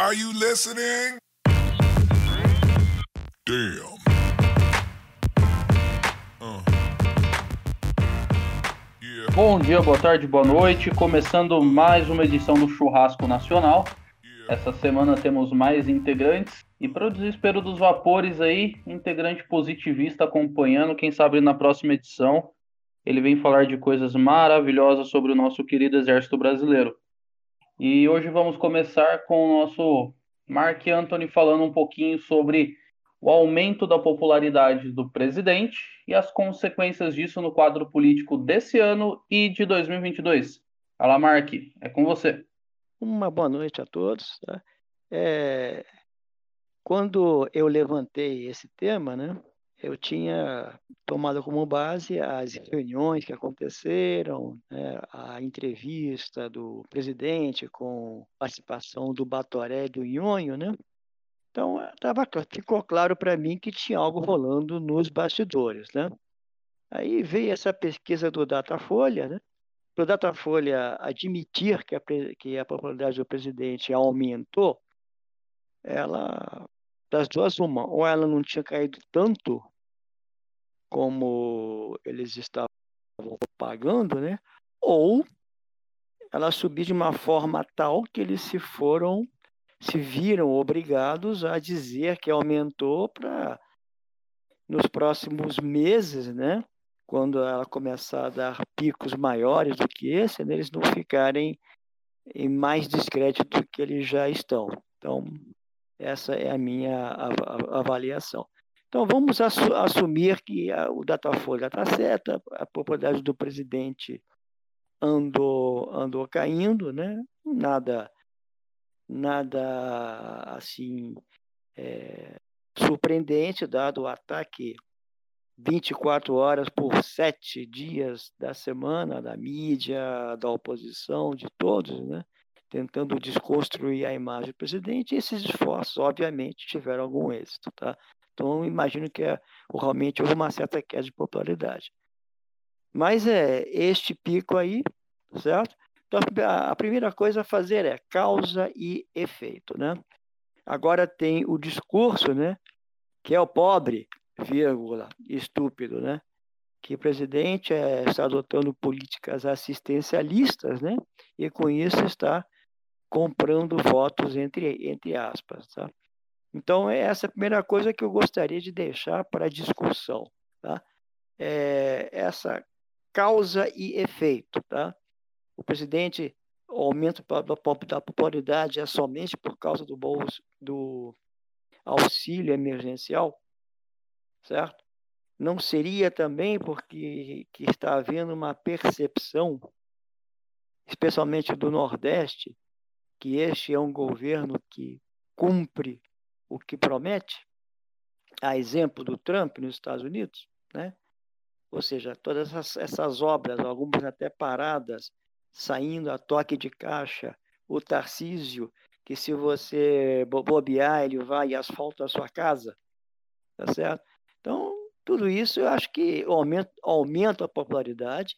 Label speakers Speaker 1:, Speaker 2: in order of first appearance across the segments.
Speaker 1: Are you listening? Damn. Uh. Yeah,
Speaker 2: Bom dia, boa tarde, boa noite. Começando mais uma edição do Churrasco Nacional.
Speaker 1: yeah.
Speaker 2: Essa semana temos mais integrantes. E para o desespero dos vapores aí, integrante positivista acompanhando. Quem sabe na próxima edição ele vem falar de coisas maravilhosas sobre o nosso querido Exército Brasileiro. E hoje vamos começar com o nosso Mark Anthony falando um pouquinho sobre o aumento da popularidade do presidente e as consequências disso no quadro político desse ano e de 2022. Fala, Mark, é com você.
Speaker 3: Uma boa noite a todos. tá? É, quando eu levantei esse tema, né, eu tinha tomado como base as reuniões que aconteceram, né, a entrevista do presidente com participação do Batoré e do Nhonho, né? Então, eh, tava, ficou claro para mim que tinha algo rolando nos bastidores, né? Aí veio essa pesquisa do Datafolha, né? Para o Datafolha admitir que a, que a popularidade do presidente aumentou, ela, das duas, uma, ou ela não tinha caído tanto como eles estavam pagando, né? Ou ela subiu de uma forma tal que eles se foram, se viram obrigados a dizer que aumentou para nos próximos meses, né? Quando ela começar a dar picos maiores do que esse, né, eles não ficarem em mais descrédito do que eles já estão. Então, essa é a minha av- av- avaliação. Então, vamos assu- assumir que o Datafolha está certa, a popularidade do presidente andou, andou caindo, né? Nada, nada assim é, surpreendente, dado o ataque 24 horas por sete dias da semana da mídia, da oposição, de todos, né? Tentando desconstruir a imagem do presidente, e esses esforços, obviamente, tiveram algum êxito. Tá? Então, imagino que é, realmente houve uma certa queda de popularidade. Mas é este pico aí, certo? Então, a a primeira coisa a fazer é causa e efeito. Né? Agora tem o discurso, né? que é o pobre, vírgula, estúpido, né? que o presidente é, está adotando políticas assistencialistas, né? E com isso está comprando votos entre entre aspas, tá? Então é essa a primeira coisa que eu gostaria de deixar para discussão, tá? É essa causa e efeito, tá? O presidente o aumento da da popularidade é somente por causa do bolso do auxílio emergencial, certo? não seria também porque que está havendo uma percepção, especialmente do Nordeste, que este é um governo que cumpre o que promete, a exemplo do Trump nos Estados Unidos, né? Ou seja, todas essas, essas obras, algumas até paradas, saindo a toque de caixa, o Tarcísio, que se você bo- bobear, ele vai e asfalta a sua casa, tá certo? Então, tudo isso eu acho que o aumento, aumento a popularidade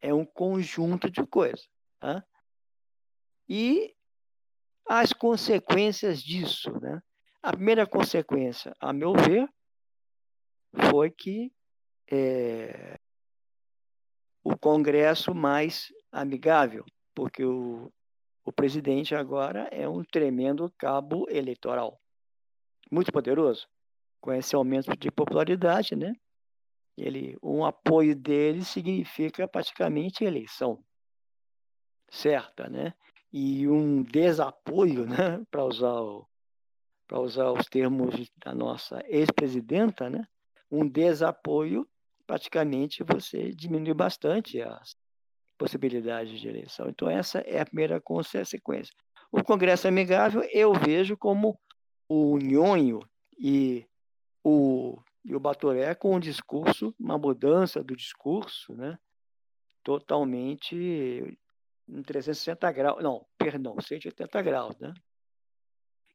Speaker 3: é um conjunto de coisas. Tá? E as consequências disso. Né? A primeira consequência, a meu ver, foi que é, o Congresso mais amigável, porque o, o presidente agora é um tremendo cabo eleitoral, muito poderoso com esse aumento de popularidade, né? Ele, um apoio dele significa praticamente eleição certa, né? E um desapoio, né? Para usar para usar os termos da nossa ex-presidenta, né? Um desapoio praticamente você diminui bastante as possibilidades de eleição. Então essa é a primeira consequência. O Congresso amigável eu vejo como o nhonho e o, e o Batoré com um discurso, uma mudança do discurso, né? totalmente em 360 graus, não, perdão, 180 graus. Né?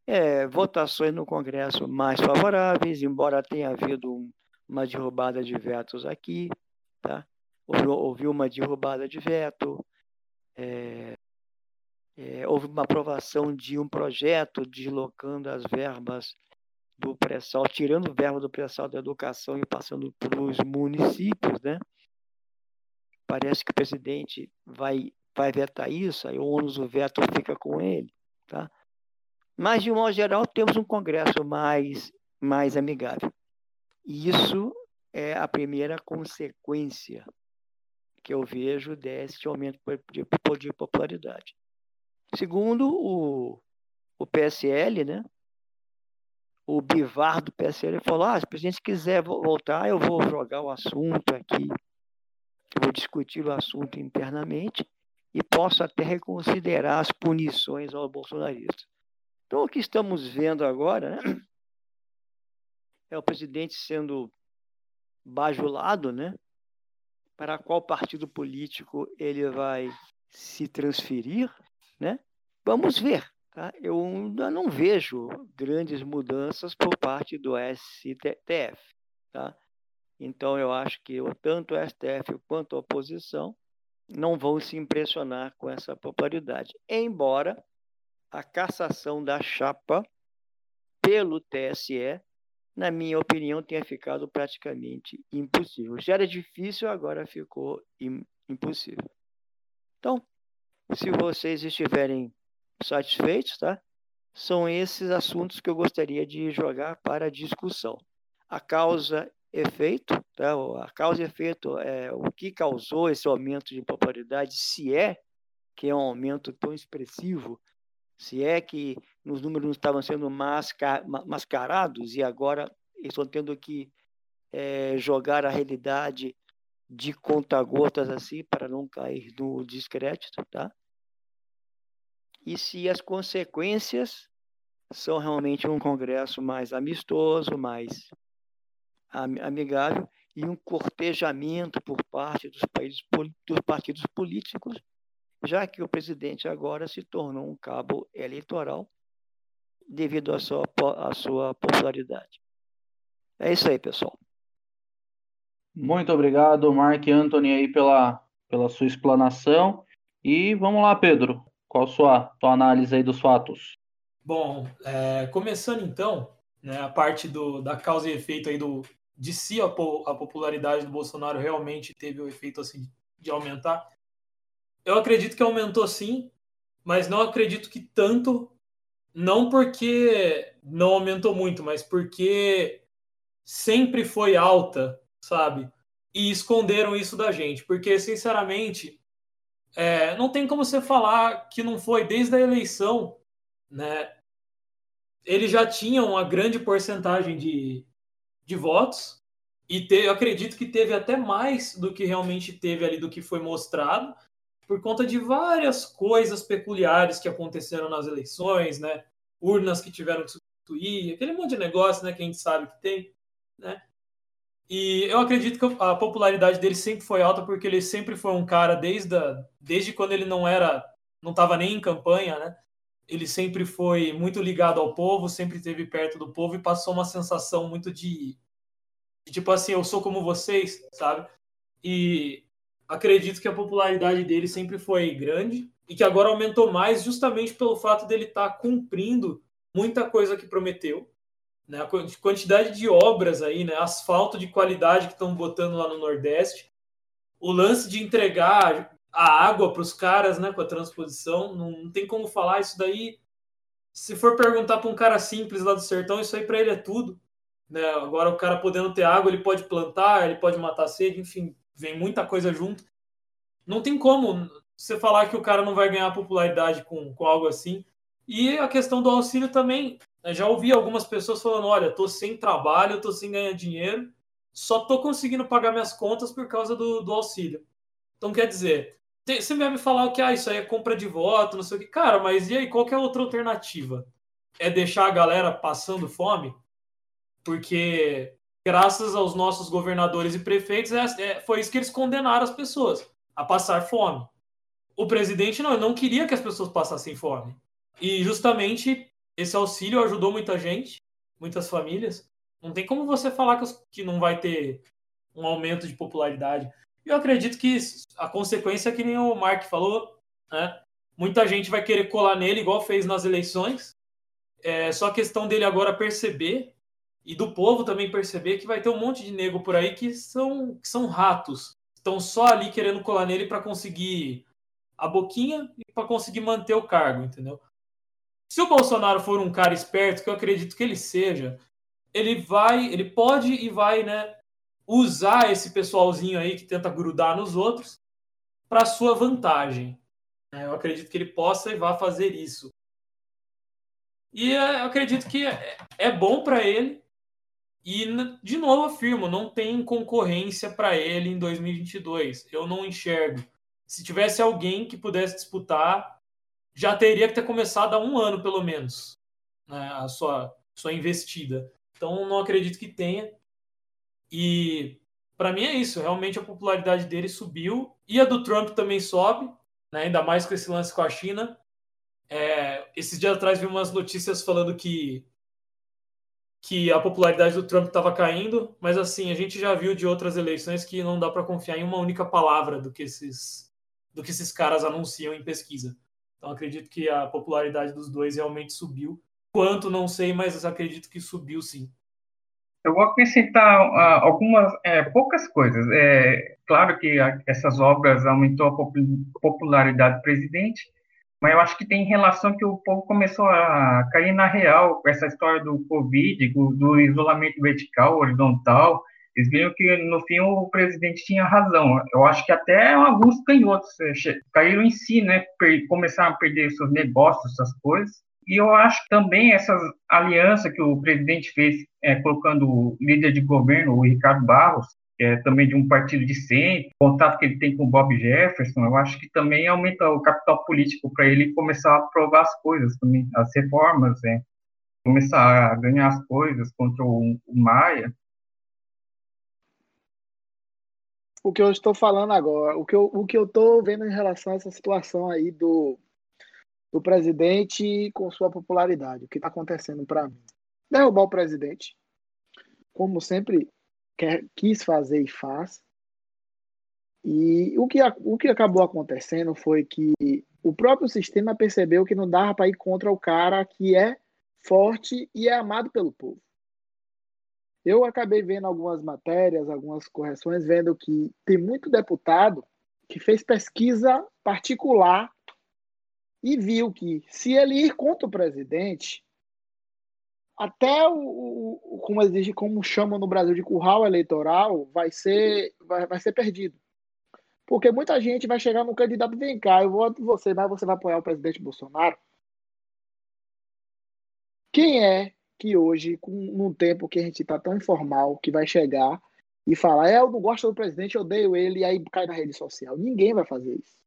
Speaker 3: É, votações no Congresso mais favoráveis, embora tenha havido um, uma derrubada de vetos aqui, tá? houve, uma derrubada de veto, é, é, houve uma aprovação de um projeto deslocando as verbas do pré-sal, tirando verba do pré-sal da educação e passando para os municípios, né? Parece que o presidente vai, vai vetar isso, aí o ônus do veto fica com ele, tá? Mas, de um modo geral, temos um Congresso mais, mais amigável. E isso é a primeira consequência que eu vejo desse aumento de, de popularidade. Segundo, o, o PSL, né? o Bivar do PSL falou: ah, se o presidente quiser voltar, eu vou jogar o assunto aqui, vou discutir o assunto internamente e posso até reconsiderar as punições aos bolsonaristas. Então, o que estamos vendo agora né, é o presidente sendo bajulado, né? Para qual partido político ele vai se transferir, né? Vamos ver. Tá? Eu ainda não vejo grandes mudanças por parte do STF. Tá? Então, eu acho que tanto o STF quanto a oposição não vão se impressionar com essa popularidade. Embora a cassação da chapa pelo TSE, na minha opinião, tenha ficado praticamente impossível. Já era difícil, agora ficou impossível. Então, se vocês estiverem satisfeitos, tá? São esses assuntos que eu gostaria de jogar para discussão. A causa efeito, tá? A causa e efeito é o que causou esse aumento de popularidade, se é que é um aumento tão expressivo, se é que os números estavam sendo masca, mascarados e agora estão tendo que é, jogar a realidade de conta-gotas assim para não cair no descrédito, tá? e se as consequências são realmente um congresso mais amistoso, mais amigável e um cortejamento por parte dos, países, dos partidos políticos, já que o presidente agora se tornou um cabo eleitoral devido à sua, à sua popularidade. É isso aí, pessoal.
Speaker 2: Muito obrigado, Mark Anthony, aí pela, pela sua explanação. E vamos lá, Pedro. Qual a sua, tua análise aí dos fatos?
Speaker 4: Bom, é, começando então, né, a parte do, da causa e efeito aí do, de se a, a popularidade do Bolsonaro realmente teve o efeito assim de aumentar. Eu acredito que aumentou sim, mas não acredito que tanto, não porque não aumentou muito, mas porque sempre foi alta, sabe? E esconderam isso da gente, porque sinceramente é, não tem como você falar que não foi desde a eleição, né? Ele já tinha uma grande porcentagem de, de votos e te, eu acredito que teve até mais do que realmente teve ali do que foi mostrado por conta de várias coisas peculiares que aconteceram nas eleições, né? Urnas que tiveram que substituir, aquele monte de negócio, né? Que a gente sabe que tem, né? E eu acredito que a popularidade dele sempre foi alta porque ele sempre foi um cara desde, a, desde quando ele não era, não estava nem em campanha, né? Ele sempre foi muito ligado ao povo, sempre esteve perto do povo e passou uma sensação muito de, de tipo assim, eu sou como vocês, sabe? E acredito que a popularidade dele sempre foi grande e que agora aumentou mais justamente pelo fato dele estar tá cumprindo muita coisa que prometeu né, a quantidade de obras aí, né, asfalto de qualidade que estão botando lá no Nordeste, o lance de entregar a água para os caras, né, com a transposição, não, não, tem como falar isso daí. Se for perguntar para um cara simples lá do sertão, isso aí para ele é tudo. Né? Agora o cara podendo ter água, ele pode plantar, ele pode matar sede, enfim, vem muita coisa junto. Não tem como você falar que o cara não vai ganhar popularidade com, com algo assim. E a questão do auxílio também, eu já ouvi algumas pessoas falando: olha, tô sem trabalho, tô sem ganhar dinheiro, só tô conseguindo pagar minhas contas por causa do, do auxílio. Então, quer dizer, tem, você vai me falar que ah, isso aí é compra de voto, não sei o que. Cara, mas e aí, qual é a outra alternativa? É deixar a galera passando fome? Porque, graças aos nossos governadores e prefeitos, é, é, foi isso que eles condenaram as pessoas, a passar fome. O presidente não, não queria que as pessoas passassem fome. E justamente esse auxílio ajudou muita gente, muitas famílias. Não tem como você falar que, que não vai ter um aumento de popularidade. Eu acredito que a consequência é que nem o Mark falou, né? muita gente vai querer colar nele, igual fez nas eleições. É só questão dele agora perceber e do povo também perceber que vai ter um monte de nego por aí que são, que são ratos. Estão só ali querendo colar nele para conseguir a boquinha e para conseguir manter o cargo, entendeu? Se o Bolsonaro for um cara esperto, que eu acredito que ele seja, ele vai, ele pode e vai, né, usar esse pessoalzinho aí que tenta grudar nos outros para sua vantagem. É, eu acredito que ele possa e vá fazer isso. E é, eu acredito que é, é bom para ele. E, de novo, afirmo: não tem concorrência para ele em 2022. Eu não enxergo. Se tivesse alguém que pudesse disputar, já teria que ter começado há um ano, pelo menos, né, a sua, sua investida. Então, não acredito que tenha. E, para mim, é isso. Realmente, a popularidade dele subiu. E a do Trump também sobe né? ainda mais com esse lance com a China. É, esses dias atrás vi umas notícias falando que, que a popularidade do Trump estava caindo, mas assim, a gente já viu de outras eleições que não dá para confiar em uma única palavra do que esses, do que esses caras anunciam em pesquisa. Então acredito que a popularidade dos dois realmente subiu. Quanto, não sei, mas acredito que subiu sim.
Speaker 5: Eu vou acrescentar uh, algumas, é, poucas coisas. É, claro que a, essas obras aumentou a popularidade do presidente, mas eu acho que tem relação que o povo começou a cair na real com essa história do Covid, do, do isolamento vertical, horizontal. Eles viram que, no fim, o presidente tinha razão. Eu acho que até alguns canhotos é, caíram em si, né? Começaram a perder seus negócios, essas coisas. E eu acho também essa aliança que o presidente fez, é, colocando o líder de governo, o Ricardo Barros, que é também de um partido de centro, contato que ele tem com o Bob Jefferson, eu acho que também aumenta o capital político para ele começar a aprovar as coisas também, as reformas, é, começar a ganhar as coisas contra o, o Maia.
Speaker 6: O que eu estou falando agora, o que o que eu estou vendo em relação a essa situação aí do, do presidente com sua popularidade. O que está acontecendo para mim? Derrubar o presidente, como sempre quer, quis fazer e faz. E o que, o que acabou acontecendo foi que o próprio sistema percebeu que não dava para ir contra o cara que é forte e é amado pelo povo. Eu acabei vendo algumas matérias, algumas correções, vendo que tem muito deputado que fez pesquisa particular e viu que se ele ir contra o presidente, até o, o como exige, como chamam no Brasil de curral eleitoral, vai ser vai, vai ser perdido. Porque muita gente vai chegar no candidato, vem cá, eu voto você, mas você vai apoiar o presidente Bolsonaro. Quem é que hoje, com, num tempo que a gente está tão informal, que vai chegar e falar, é, eu não gosto do presidente, eu odeio ele, e aí cai na rede social. Ninguém vai fazer isso.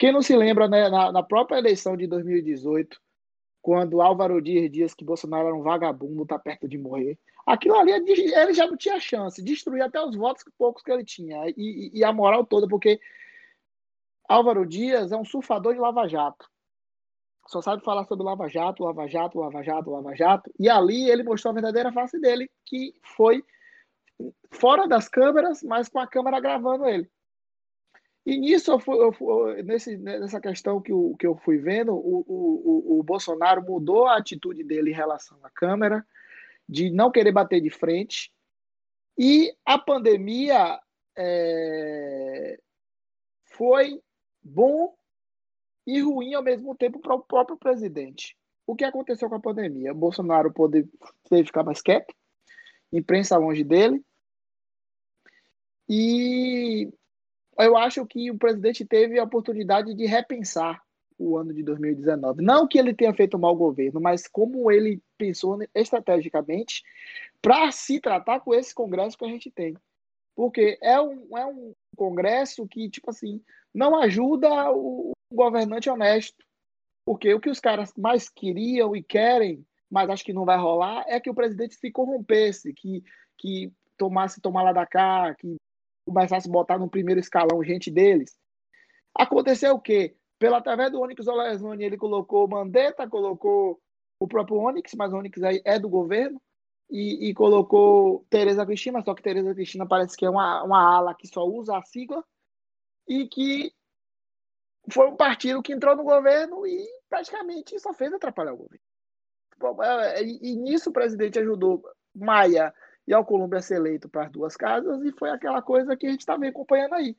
Speaker 6: Quem não se lembra, né, na, na própria eleição de 2018, quando Álvaro Dias diz que Bolsonaro era um vagabundo, tá perto de morrer. Aquilo ali, ele já não tinha chance, destruir até os votos poucos que ele tinha, e, e, a moral toda, porque Álvaro Dias é um surfador de Lava Jato. Só sabe falar sobre Lava Jato, Lava Jato, Lava Jato, Lava Jato. E ali ele mostrou a verdadeira face dele, que foi fora das câmeras, mas com a câmera gravando ele. E nisso, eu fui, eu fui, nesse, nessa questão que, eu, que eu fui vendo, o, o, o Bolsonaro mudou a atitude dele em relação à Câmara, de não querer bater de frente. E a pandemia é, foi bom e ruim ao mesmo tempo para o próprio presidente. O que aconteceu com a pandemia? O Bolsonaro pôde, ficar mais quieto, imprensa longe dele, e eu acho que o presidente teve a oportunidade de repensar o ano de 2019. Não que ele tenha feito um mau governo, mas como ele pensou estrategicamente para se tratar com esse Congresso que a gente tem. Porque é um, é um Congresso que, tipo assim, não ajuda o, o governante honesto. Porque o que os caras mais queriam e querem, mas acho que não vai rolar, é que o presidente se corrompesse, que, que tomasse tomar lá da cá, que começasse a botar no primeiro escalão gente deles. Aconteceu o quê? Pela através do Onyx Olezoni, ele colocou Mandetta, colocou o próprio Onyx, mas o Onyx aí é do governo, e, e colocou Tereza Cristina, só que Tereza Cristina parece que é uma, uma ala que só usa a sigla, e que foi um partido que entrou no governo e praticamente só fez atrapalhar o governo. É, e, e nisso o presidente ajudou Maia e Alcolumbre a ser eleito para as duas casas, e foi aquela coisa que a gente está acompanhando aí.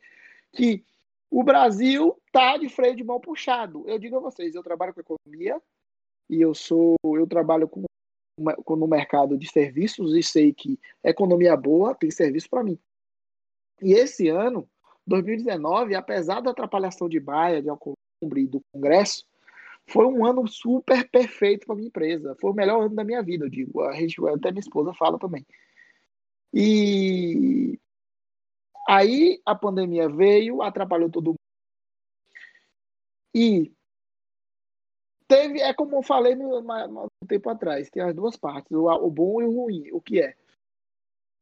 Speaker 6: Que o Brasil está de freio de mão puxado. Eu digo a vocês, eu trabalho com economia e eu sou, eu trabalho com, com no mercado de serviços e sei que economia boa tem serviço para mim. E esse ano, 2019, apesar da atrapalhação de Baia, de Alcolumbre e do Congresso, foi um ano super perfeito para minha empresa. Foi o melhor ano da minha vida, eu digo. A gente, até minha esposa fala também. E aí a pandemia veio, atrapalhou todo mundo. E teve, é como eu falei no, no, no tempo atrás, tem as duas partes, o, o, bom e o ruim. O que é?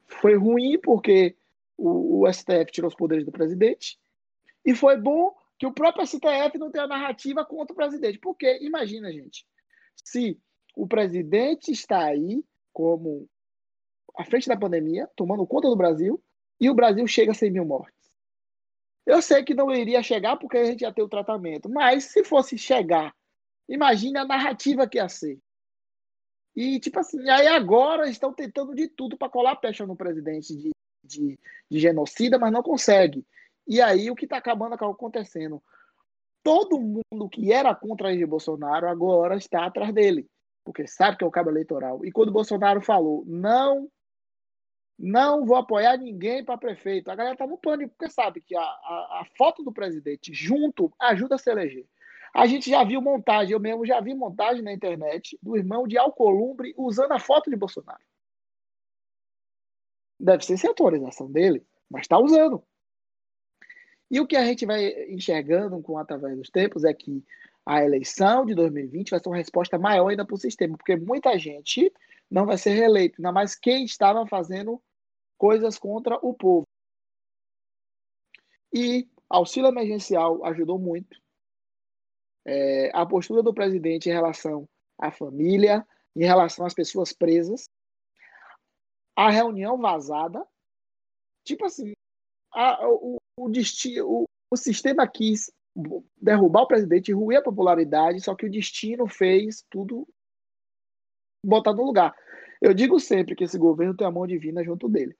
Speaker 6: Foi ruim porque o, o STF tirou os poderes do presidente, e foi bom que o próprio STF não tenha narrativa contra o presidente. Porque, imagina, gente, se o presidente está aí como à frente da pandemia, tomando conta do Brasil, e o Brasil chega a 100 mil mortes. Eu sei que não iria chegar porque a gente ia ter o tratamento, mas se fosse chegar, imagine a narrativa que ia ser. E, tipo assim, aí agora estão tentando de tudo para colar pecha no presidente de, de, de, genocida, mas não consegue. E aí o que está acabando acaba acontecendo. Todo mundo que era contra de Bolsonaro agora está atrás dele, porque sabe que é o cabo eleitoral. E quando o Bolsonaro falou, não não vou apoiar ninguém para prefeito. A galera tá no pânico, porque sabe que a, a, a, foto do presidente junto ajuda a se eleger. A gente já viu montagem, eu mesmo já vi montagem na internet do irmão de Alcolumbre usando a foto de Bolsonaro. Deve ser sem autorização dele, mas está usando. E o que a gente vai enxergando com através dos tempos é que a eleição de 2020 vai ser uma resposta maior ainda para o sistema, porque muita gente não vai ser reeleito, ainda mais quem estava fazendo coisas contra o povo. E auxílio emergencial ajudou muito. É, a postura do presidente em relação à família, em relação às pessoas presas, a reunião vazada, tipo assim, a, o, o, destino, o, o sistema quis derrubar o presidente, ruir a popularidade, só que o destino fez tudo botar no lugar. Eu digo sempre que esse governo tem a mão divina junto dele.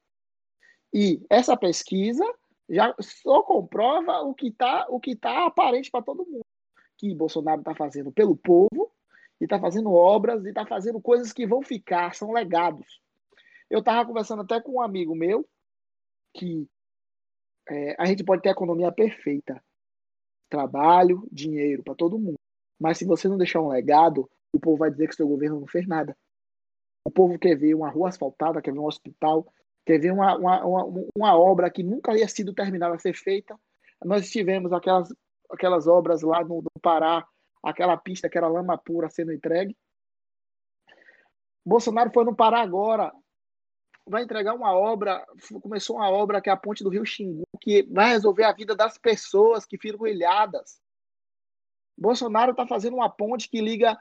Speaker 6: E essa pesquisa já só comprova o que está o que tá aparente para todo mundo, que Bolsonaro está fazendo pelo povo e está fazendo obras e está fazendo coisas que vão ficar, são legados. Eu estava conversando até com um amigo meu que é, a gente pode ter a economia perfeita, trabalho, dinheiro para todo mundo, mas se você não deixar um legado, o povo vai dizer que seu governo não fez nada. O povo quer ver uma rua asfaltada, quer ver um hospital, Teve uma, uma, uma, uma obra que nunca havia sido terminada a ser feita. Nós tivemos aquelas, aquelas obras lá no, no Pará, aquela pista que era lama pura sendo entregue. Bolsonaro foi no Pará agora, vai entregar uma obra, começou uma obra que é a ponte do Rio Xingu, que vai resolver a vida das pessoas que ficam ilhadas. Bolsonaro está fazendo uma ponte que liga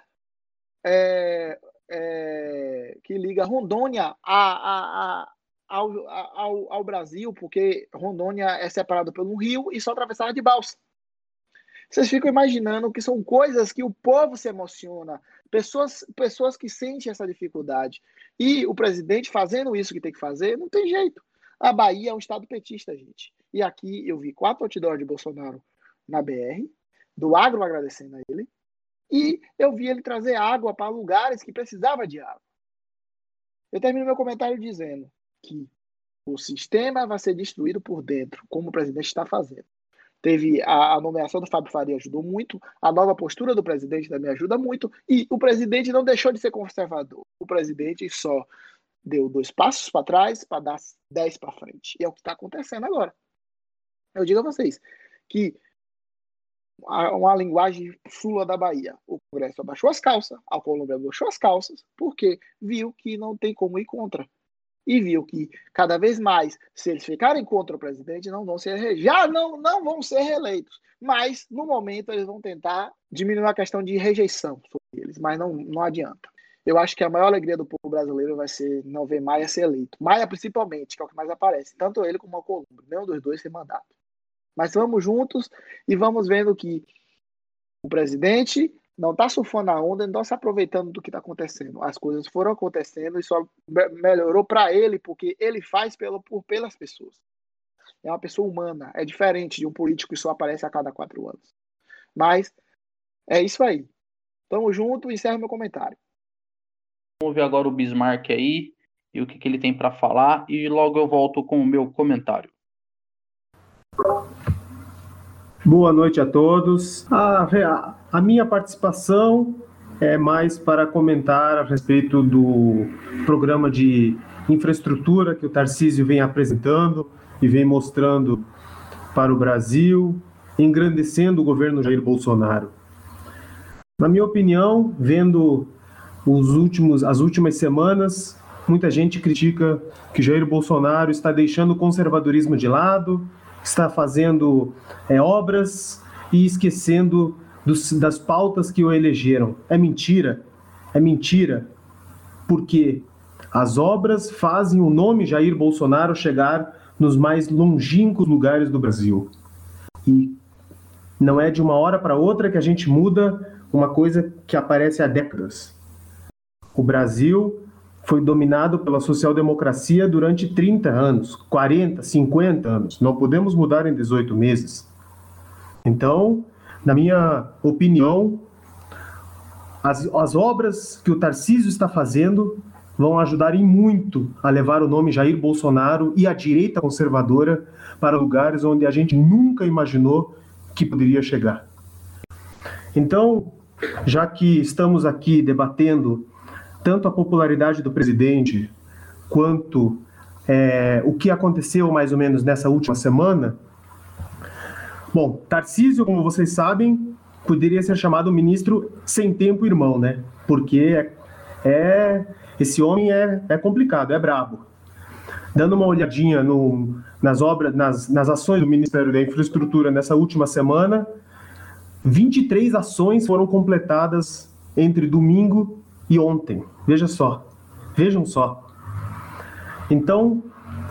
Speaker 6: é, é, que liga Rondônia a, a, ao, ao, ao Brasil, porque Rondônia é separado pelo rio e só atravessava de balsa. Vocês ficam imaginando que são coisas que o povo se emociona, pessoas, pessoas que sentem essa dificuldade. E o presidente fazendo isso que tem que fazer, não tem jeito. A Bahia é um estado petista, gente. E aqui eu vi quatro outdoors de Bolsonaro na BR, do agro agradecendo a ele, e eu vi ele trazer água para lugares que precisava de água. Eu termino meu comentário dizendo: que o sistema vai ser destruído por dentro, como o presidente está fazendo. Teve a, a, nomeação do Fábio Faria ajudou muito, a nova postura do presidente também ajuda muito, e o presidente não deixou de ser conservador. O presidente só deu dois passos para trás para dar dez para frente. E é o que está acontecendo agora. Eu digo a vocês que uma linguagem sula da Bahia. O Congresso abaixou as calças, a Colômbia abaixou as calças, porque viu que não tem como ir contra e viu que cada vez mais, se eles ficarem contra o presidente, não vão ser já não, não vão ser reeleitos. Mas, no momento, eles vão tentar diminuir a questão de rejeição sobre eles, mas não, não adianta. Eu acho que a maior alegria do povo brasileiro vai ser não ver Maia ser eleito. Maia, principalmente, que é o que mais aparece. Tanto ele como o Columbo. Nenhum dos dois sem mandato. Mas vamos juntos e vamos vendo que o presidente não está surfando a onda, não está se aproveitando do que está acontecendo. As coisas foram acontecendo e só melhorou para ele, porque ele faz pelo, por, pelas pessoas. É uma pessoa humana, é diferente de um político que só aparece a cada quatro anos. Mas é isso aí. Tamo junto, encerro meu comentário.
Speaker 2: Vamos ver agora o Bismarck aí e o que, que ele tem para falar e logo eu volto com o meu comentário.
Speaker 7: Boa noite a todos. A, a minha participação é mais para comentar a respeito do programa de infraestrutura que o Tarcísio vem apresentando e vem mostrando para o Brasil, engrandecendo o governo Jair Bolsonaro. Na minha opinião, vendo os últimos, as últimas semanas, muita gente critica que Jair Bolsonaro está deixando o conservadorismo de lado, está fazendo é, obras e esquecendo dos, das pautas que o elegeram. É mentira. É mentira. Porque as obras fazem o nome Jair Bolsonaro chegar nos mais longínquos lugares do Brasil. E não é de uma hora para outra que a gente muda uma coisa que aparece há décadas. O Brasil foi dominado pela social-democracia durante 30 anos, 40, 50 anos. Não podemos mudar em 18 meses. Então, na minha opinião, as, as obras que o Tarcísio está fazendo vão ajudar em muito a levar o nome Jair Bolsonaro e a direita conservadora para lugares onde a gente nunca imaginou que poderia chegar. Então, já que estamos aqui debatendo tanto a popularidade do presidente quanto é, o que aconteceu mais ou menos nessa última semana. Bom, Tarcísio, como vocês sabem, poderia ser chamado ministro sem tempo irmão, né? Porque é, é esse homem é, é complicado, é brabo. Dando uma olhadinha no, nas obras, nas, nas ações do Ministério da Infraestrutura nessa última semana, 23 ações foram completadas entre domingo e ontem. Veja só. Vejam só. Então,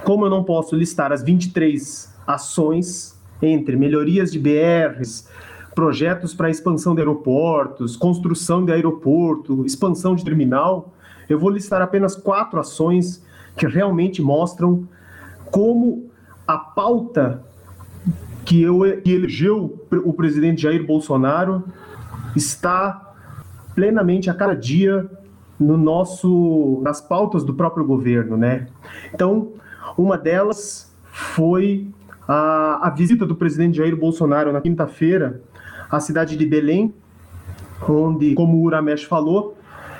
Speaker 7: como eu não posso listar as 23 ações entre melhorias de BRs, projetos para expansão de aeroportos, construção de aeroporto, expansão de terminal, eu vou listar apenas quatro ações que realmente mostram como a pauta que, eu, que elegeu o presidente Jair Bolsonaro está plenamente a cada dia no nosso nas pautas do próprio governo, né? Então, uma delas foi a, a visita do presidente Jair Bolsonaro na quinta-feira à cidade de Belém, onde, como o Uramesh falou,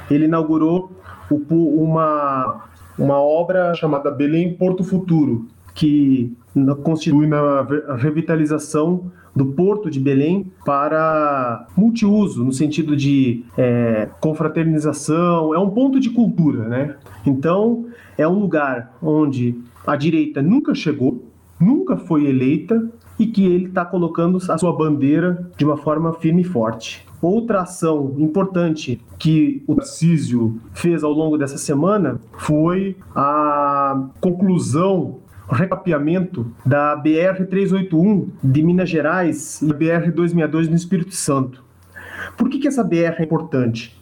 Speaker 7: ele inaugurou o, uma, uma obra chamada Belém Porto Futuro, que constitui na revitalização do Porto de Belém para multiuso, no sentido de é, confraternização, é um ponto de cultura, né? Então, é um lugar onde a direita nunca chegou, nunca foi eleita e que ele está colocando a sua bandeira de uma forma firme e forte. Outra ação importante que o Tarcísio fez ao longo dessa semana foi a conclusão recapeamento da BR-381 de Minas Gerais e BR-262 no Espírito Santo. Por que, que essa BR é importante?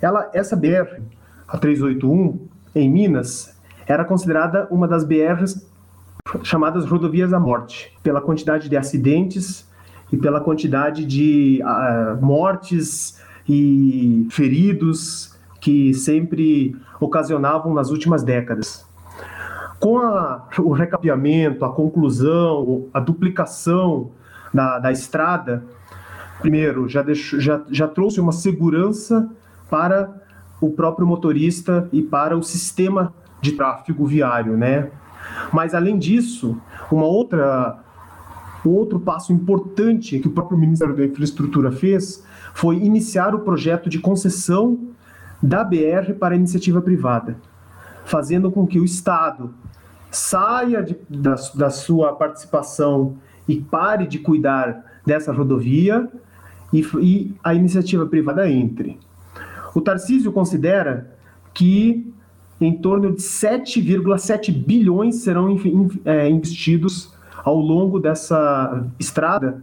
Speaker 7: Ela, essa BR, a 381, em Minas, era considerada uma das BRs chamadas rodovias da morte, pela quantidade de acidentes e pela quantidade de uh, mortes e feridos que sempre ocasionavam nas últimas décadas. Com a, o recapeamento, a conclusão, a duplicação da, da estrada, primeiro, já, já, já trouxe uma segurança para o próprio motorista e para o sistema de tráfego viário, né? Mas além disso, uma outra outro passo importante que o próprio Ministério da Infraestrutura fez foi iniciar o projeto de concessão da BR para iniciativa privada, fazendo com que o Estado saia de, da, da sua participação e pare de cuidar dessa rodovia e, e a iniciativa privada entre. O Tarcísio considera que em torno de 7,7 bilhões serão é, investidos ao longo dessa estrada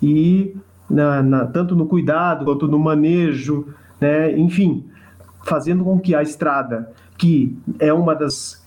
Speaker 7: e na, na, tanto no cuidado quanto no manejo, né, enfim, fazendo com que a estrada, que é uma das,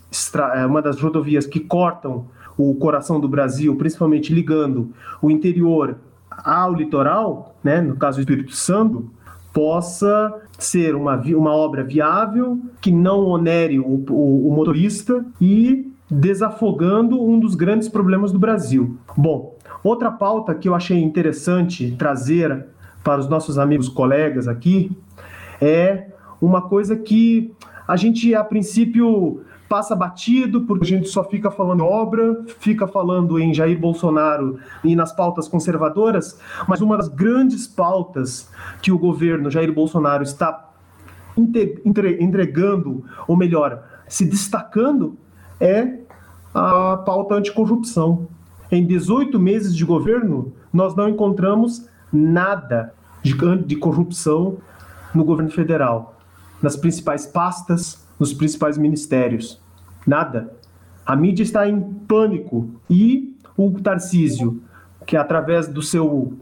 Speaker 7: é uma das rodovias que cortam o coração do Brasil, principalmente ligando o interior ao litoral, né, no caso do Espírito Santo, possa ser uma, uma obra viável, que não onere o, o, o motorista e desafogando um dos grandes problemas do Brasil. Bom, outra pauta que eu achei interessante trazer para os nossos amigos colegas aqui é uma coisa que a gente a princípio passa batido, porque a gente só fica falando obra, fica falando em Jair Bolsonaro e nas pautas conservadoras, mas uma das grandes pautas que o governo Jair Bolsonaro está entregando, ou melhor, se destacando, é a pauta anticorrupção. Em 18 meses de governo, nós não encontramos nada de, de corrupção no governo federal, nas principais pastas, nos principais ministérios. Nada. A mídia está em pânico e o Tarcísio, que através do seu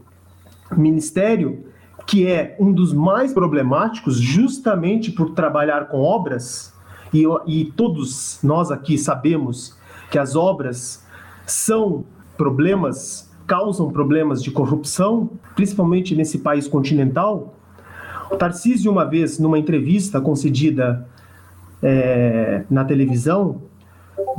Speaker 7: ministério, que é um dos mais problemáticos, justamente por trabalhar com obras, e, e todos nós aqui sabemos que as obras são problemas, causam problemas de corrupção, principalmente nesse país continental. Tarcísio, uma vez, numa entrevista concedida é, na televisão,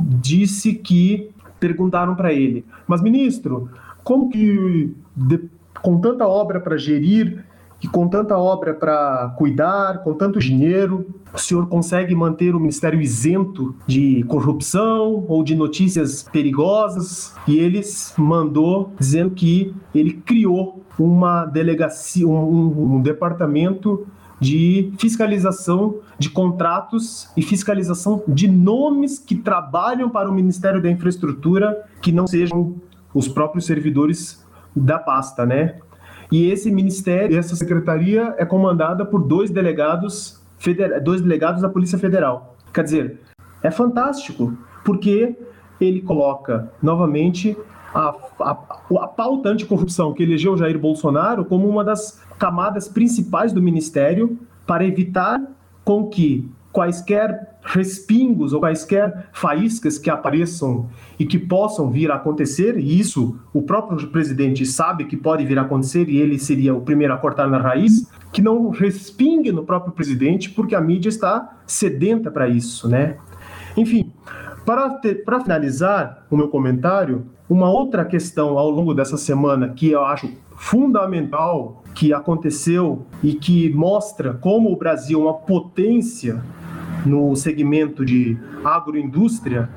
Speaker 7: disse que perguntaram para ele: Mas, ministro, como que, de, com tanta obra para gerir e com tanta obra para cuidar, com tanto dinheiro, o senhor consegue manter o ministério isento de corrupção ou de notícias perigosas? E eles mandou dizendo que ele criou uma delegacia, um, um departamento de fiscalização de contratos e fiscalização de nomes que trabalham para o Ministério da Infraestrutura que não sejam os próprios servidores da pasta, né? E esse ministério, essa secretaria é comandada por dois delegados, dois delegados da Polícia Federal. Quer dizer, é fantástico, porque ele coloca novamente a, a, a pauta anticorrupção que elegeu Jair Bolsonaro como uma das camadas principais do ministério para evitar com que quaisquer respingos ou quaisquer faíscas que apareçam e que possam vir a acontecer, e isso o próprio presidente sabe que pode vir a acontecer e ele seria o primeiro a cortar na raiz, que não respingue no próprio presidente, porque a mídia está sedenta para isso, né? Enfim, para, finalizar o meu comentário, uma outra questão ao longo dessa semana que eu acho fundamental que aconteceu e que mostra como o Brasil é uma potência no segmento de agroindústria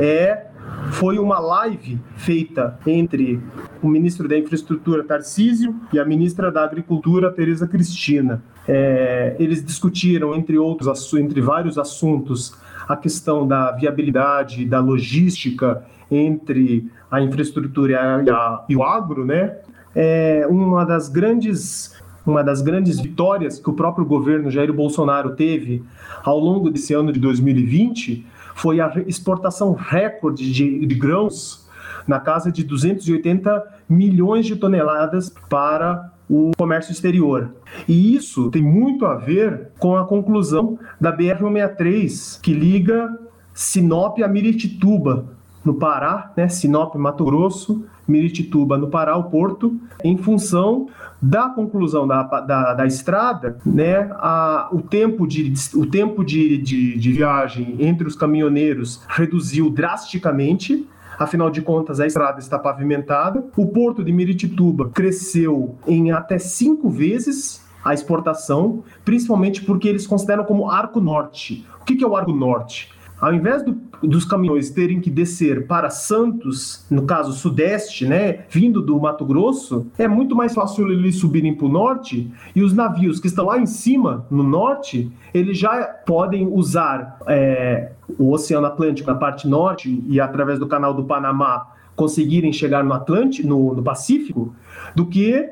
Speaker 7: é foi uma live feita entre o ministro da Infraestrutura Tarcísio e a ministra da Agricultura Tereza Cristina. É, eles discutiram entre outros entre vários assuntos a questão da viabilidade da logística entre a infraestrutura e, a, e o agro, né? É uma das grandes uma das grandes vitórias que o próprio governo Jair Bolsonaro teve ao longo desse ano de 2020 foi a exportação recorde de, de grãos na casa de 280 milhões de toneladas para o comércio exterior. E isso tem muito a ver com a conclusão da BR-163, que liga Sinop a Miritituba, no Pará, né? Sinop, Mato Grosso, Miritituba, no Pará, o Porto, em função da conclusão da, da, da estrada, né, a, o tempo, de, o tempo de, de, de viagem entre os caminhoneiros reduziu drasticamente, Afinal de contas, a estrada está pavimentada. O porto de Miritituba cresceu em até cinco vezes a exportação, principalmente porque eles consideram como arco norte. O que é o arco norte? Ao invés do, dos caminhões terem que descer para Santos, no caso sudeste, né, vindo do Mato Grosso, é muito mais fácil eles subirem para o norte e os navios que estão lá em cima, no norte, eles já podem usar é, o Oceano Atlântico na parte norte e através do Canal do Panamá conseguirem chegar no Atlântico, no, no Pacífico, do que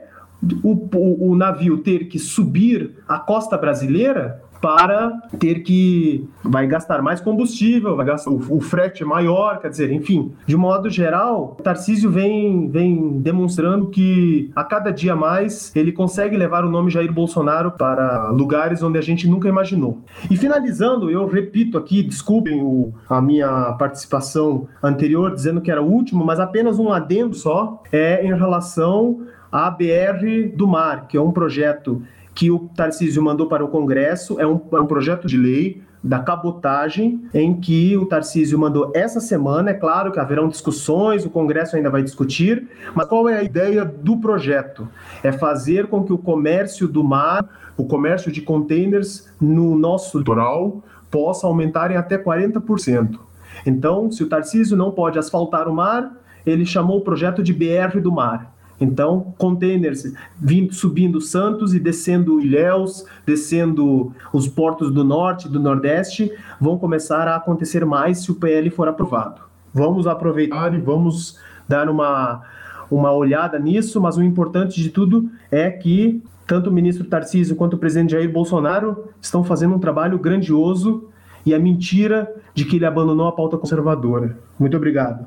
Speaker 7: o, o, o navio ter que subir a costa brasileira para ter que vai gastar mais combustível, vai gastar o, o frete é maior, quer dizer, enfim, de modo geral, Tarcísio vem vem demonstrando que a cada dia mais ele consegue levar o nome Jair Bolsonaro para lugares onde a gente nunca imaginou. E finalizando, eu repito aqui, desculpem o, a minha participação anterior dizendo que era o último, mas apenas um adendo só é em relação à BR do Mar, que é um projeto que o Tarcísio mandou para o Congresso, é um, é um projeto de lei da cabotagem, em que o Tarcísio mandou essa semana. É claro que haverão discussões, o Congresso ainda vai discutir, mas qual é a ideia do projeto? É fazer com que o comércio do mar, o comércio de containers no nosso litoral, possa aumentar em até 40%. Então, se o Tarcísio não pode asfaltar o mar, ele chamou o projeto de BR do mar. Então, containers vindo, subindo Santos e descendo Ilhéus, descendo os portos do norte e do nordeste, vão começar a acontecer mais se o PL for aprovado. Vamos aproveitar e vamos dar uma, uma olhada nisso, mas o importante de tudo é que tanto o ministro Tarcísio quanto o presidente Jair Bolsonaro estão fazendo um trabalho grandioso e a mentira de que ele abandonou a pauta conservadora. Muito obrigado.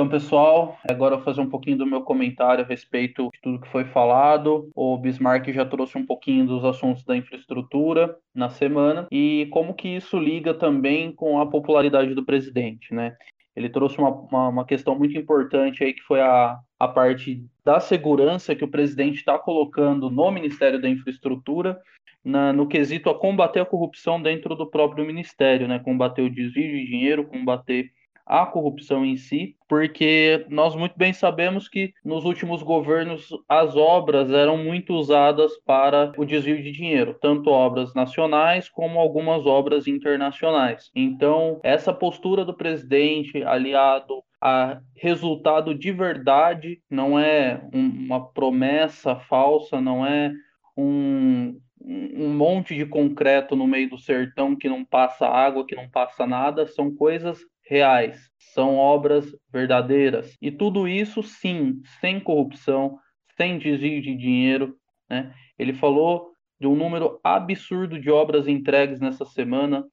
Speaker 2: Então, pessoal, agora eu vou fazer um pouquinho do meu comentário a respeito de tudo que foi falado. O Bismarck já trouxe um pouquinho dos assuntos da infraestrutura na semana e como que isso liga também com a popularidade do presidente, né? Ele trouxe uma, uma, uma questão muito importante aí que foi a, a parte da segurança que o presidente está colocando no Ministério da Infraestrutura na, no quesito a combater a corrupção dentro do próprio ministério, né? Combater o desvio de dinheiro, combater a corrupção em si, porque nós muito bem sabemos que nos últimos governos as obras eram muito usadas para o desvio de dinheiro, tanto obras nacionais como algumas obras internacionais. Então, essa postura do presidente, aliado a resultado de verdade, não é uma promessa falsa, não é um, um monte de concreto no meio do sertão que não passa água, que não passa nada, são coisas reais, são obras verdadeiras. E tudo isso, sim, sem corrupção, sem desvio de dinheiro. Né? Ele falou de um número absurdo de obras entregues nessa semana,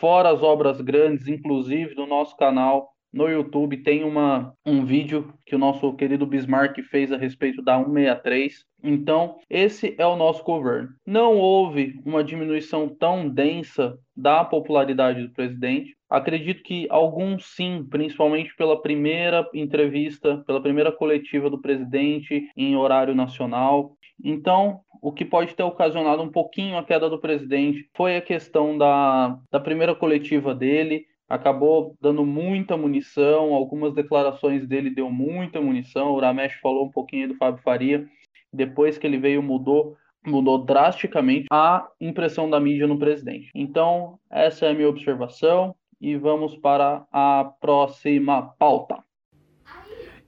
Speaker 2: fora as obras grandes, inclusive do nosso canal no YouTube tem uma, um vídeo que o nosso querido Bismarck fez a respeito da 163. Então, esse é o nosso governo. Não houve uma diminuição tão densa da popularidade do presidente. Acredito que alguns sim, principalmente pela primeira entrevista, pela primeira coletiva do presidente em horário nacional. Então, o que pode ter ocasionado um pouquinho a queda do presidente foi a questão da, da primeira coletiva dele, acabou dando muita munição, algumas declarações dele deu muita munição, o Ramesh falou um pouquinho do Fábio Faria, depois que ele veio mudou mudou drasticamente a impressão da mídia no presidente. Então, essa é a minha observação e vamos para a próxima pauta.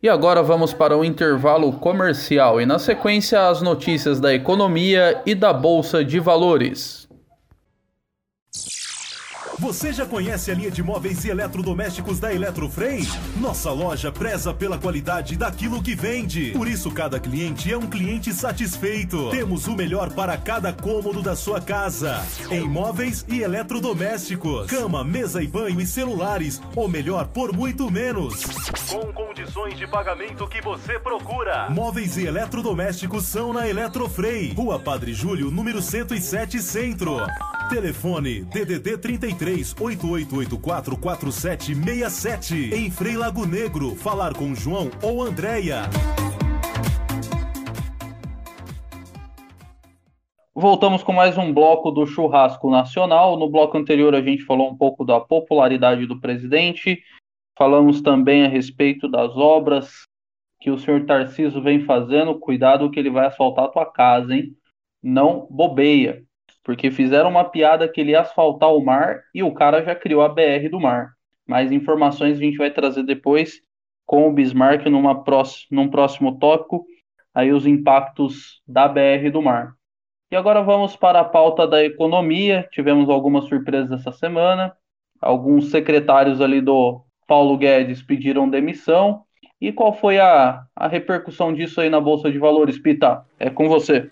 Speaker 2: E agora vamos para o intervalo comercial e na sequência as notícias da economia e da bolsa de valores.
Speaker 8: Você já conhece a linha de móveis e eletrodomésticos da Eletrofrei? Nossa loja preza pela qualidade daquilo que vende. Por isso, cada cliente é um cliente satisfeito. Temos o melhor para cada cômodo da sua casa. Em móveis e eletrodomésticos. Cama, mesa e banho e celulares. Ou melhor, por muito menos. Com condições de pagamento que você procura. Móveis e eletrodomésticos são na Eletrofrei. Rua Padre Júlio, número 107 Centro. Telefone DDD 33 8884 4767 em Frei Lago Negro. Falar com João ou Andréia.
Speaker 2: Voltamos com mais um bloco do Churrasco Nacional. No bloco anterior a gente falou um pouco da popularidade do presidente, falamos também a respeito das obras que o senhor Tarciso vem fazendo. Cuidado que ele vai asfaltar a tua casa, hein? Não bobeia porque fizeram uma piada que ele ia asfaltar o mar e o cara já criou a BR do mar. Mais informações a gente vai trazer depois com o Bismarck numa próxima, num próximo tópico, aí os impactos da BR do mar. E agora vamos para a pauta da economia. Tivemos algumas surpresas essa semana. Alguns secretários ali do Paulo Guedes pediram demissão. E qual foi a, a repercussão disso aí na Bolsa de Valores, Pita? É com você.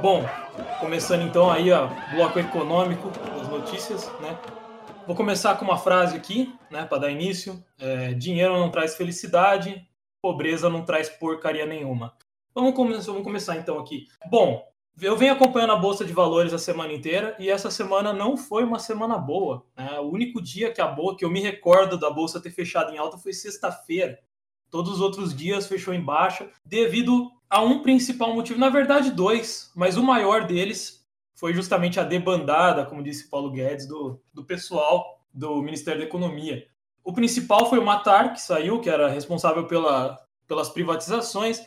Speaker 4: Bom, começando então aí o bloco econômico das notícias, né? Vou começar com uma frase aqui, né, para dar início. É, dinheiro não traz felicidade, pobreza não traz porcaria nenhuma. Vamos, come vamos começar então aqui. Bom, eu venho acompanhando a Bolsa de Valores a semana inteira e essa semana não foi uma semana boa. Né? O único dia que a bolsa, que eu me recordo da Bolsa ter fechado em alta foi sexta-feira. Todos os outros dias fechou em baixa, devido a um principal motivo, na verdade dois, mas o maior deles foi justamente a debandada, como disse Paulo Guedes, do, do pessoal do Ministério da Economia. O principal foi o Matar, que saiu, que era responsável pela, pelas privatizações.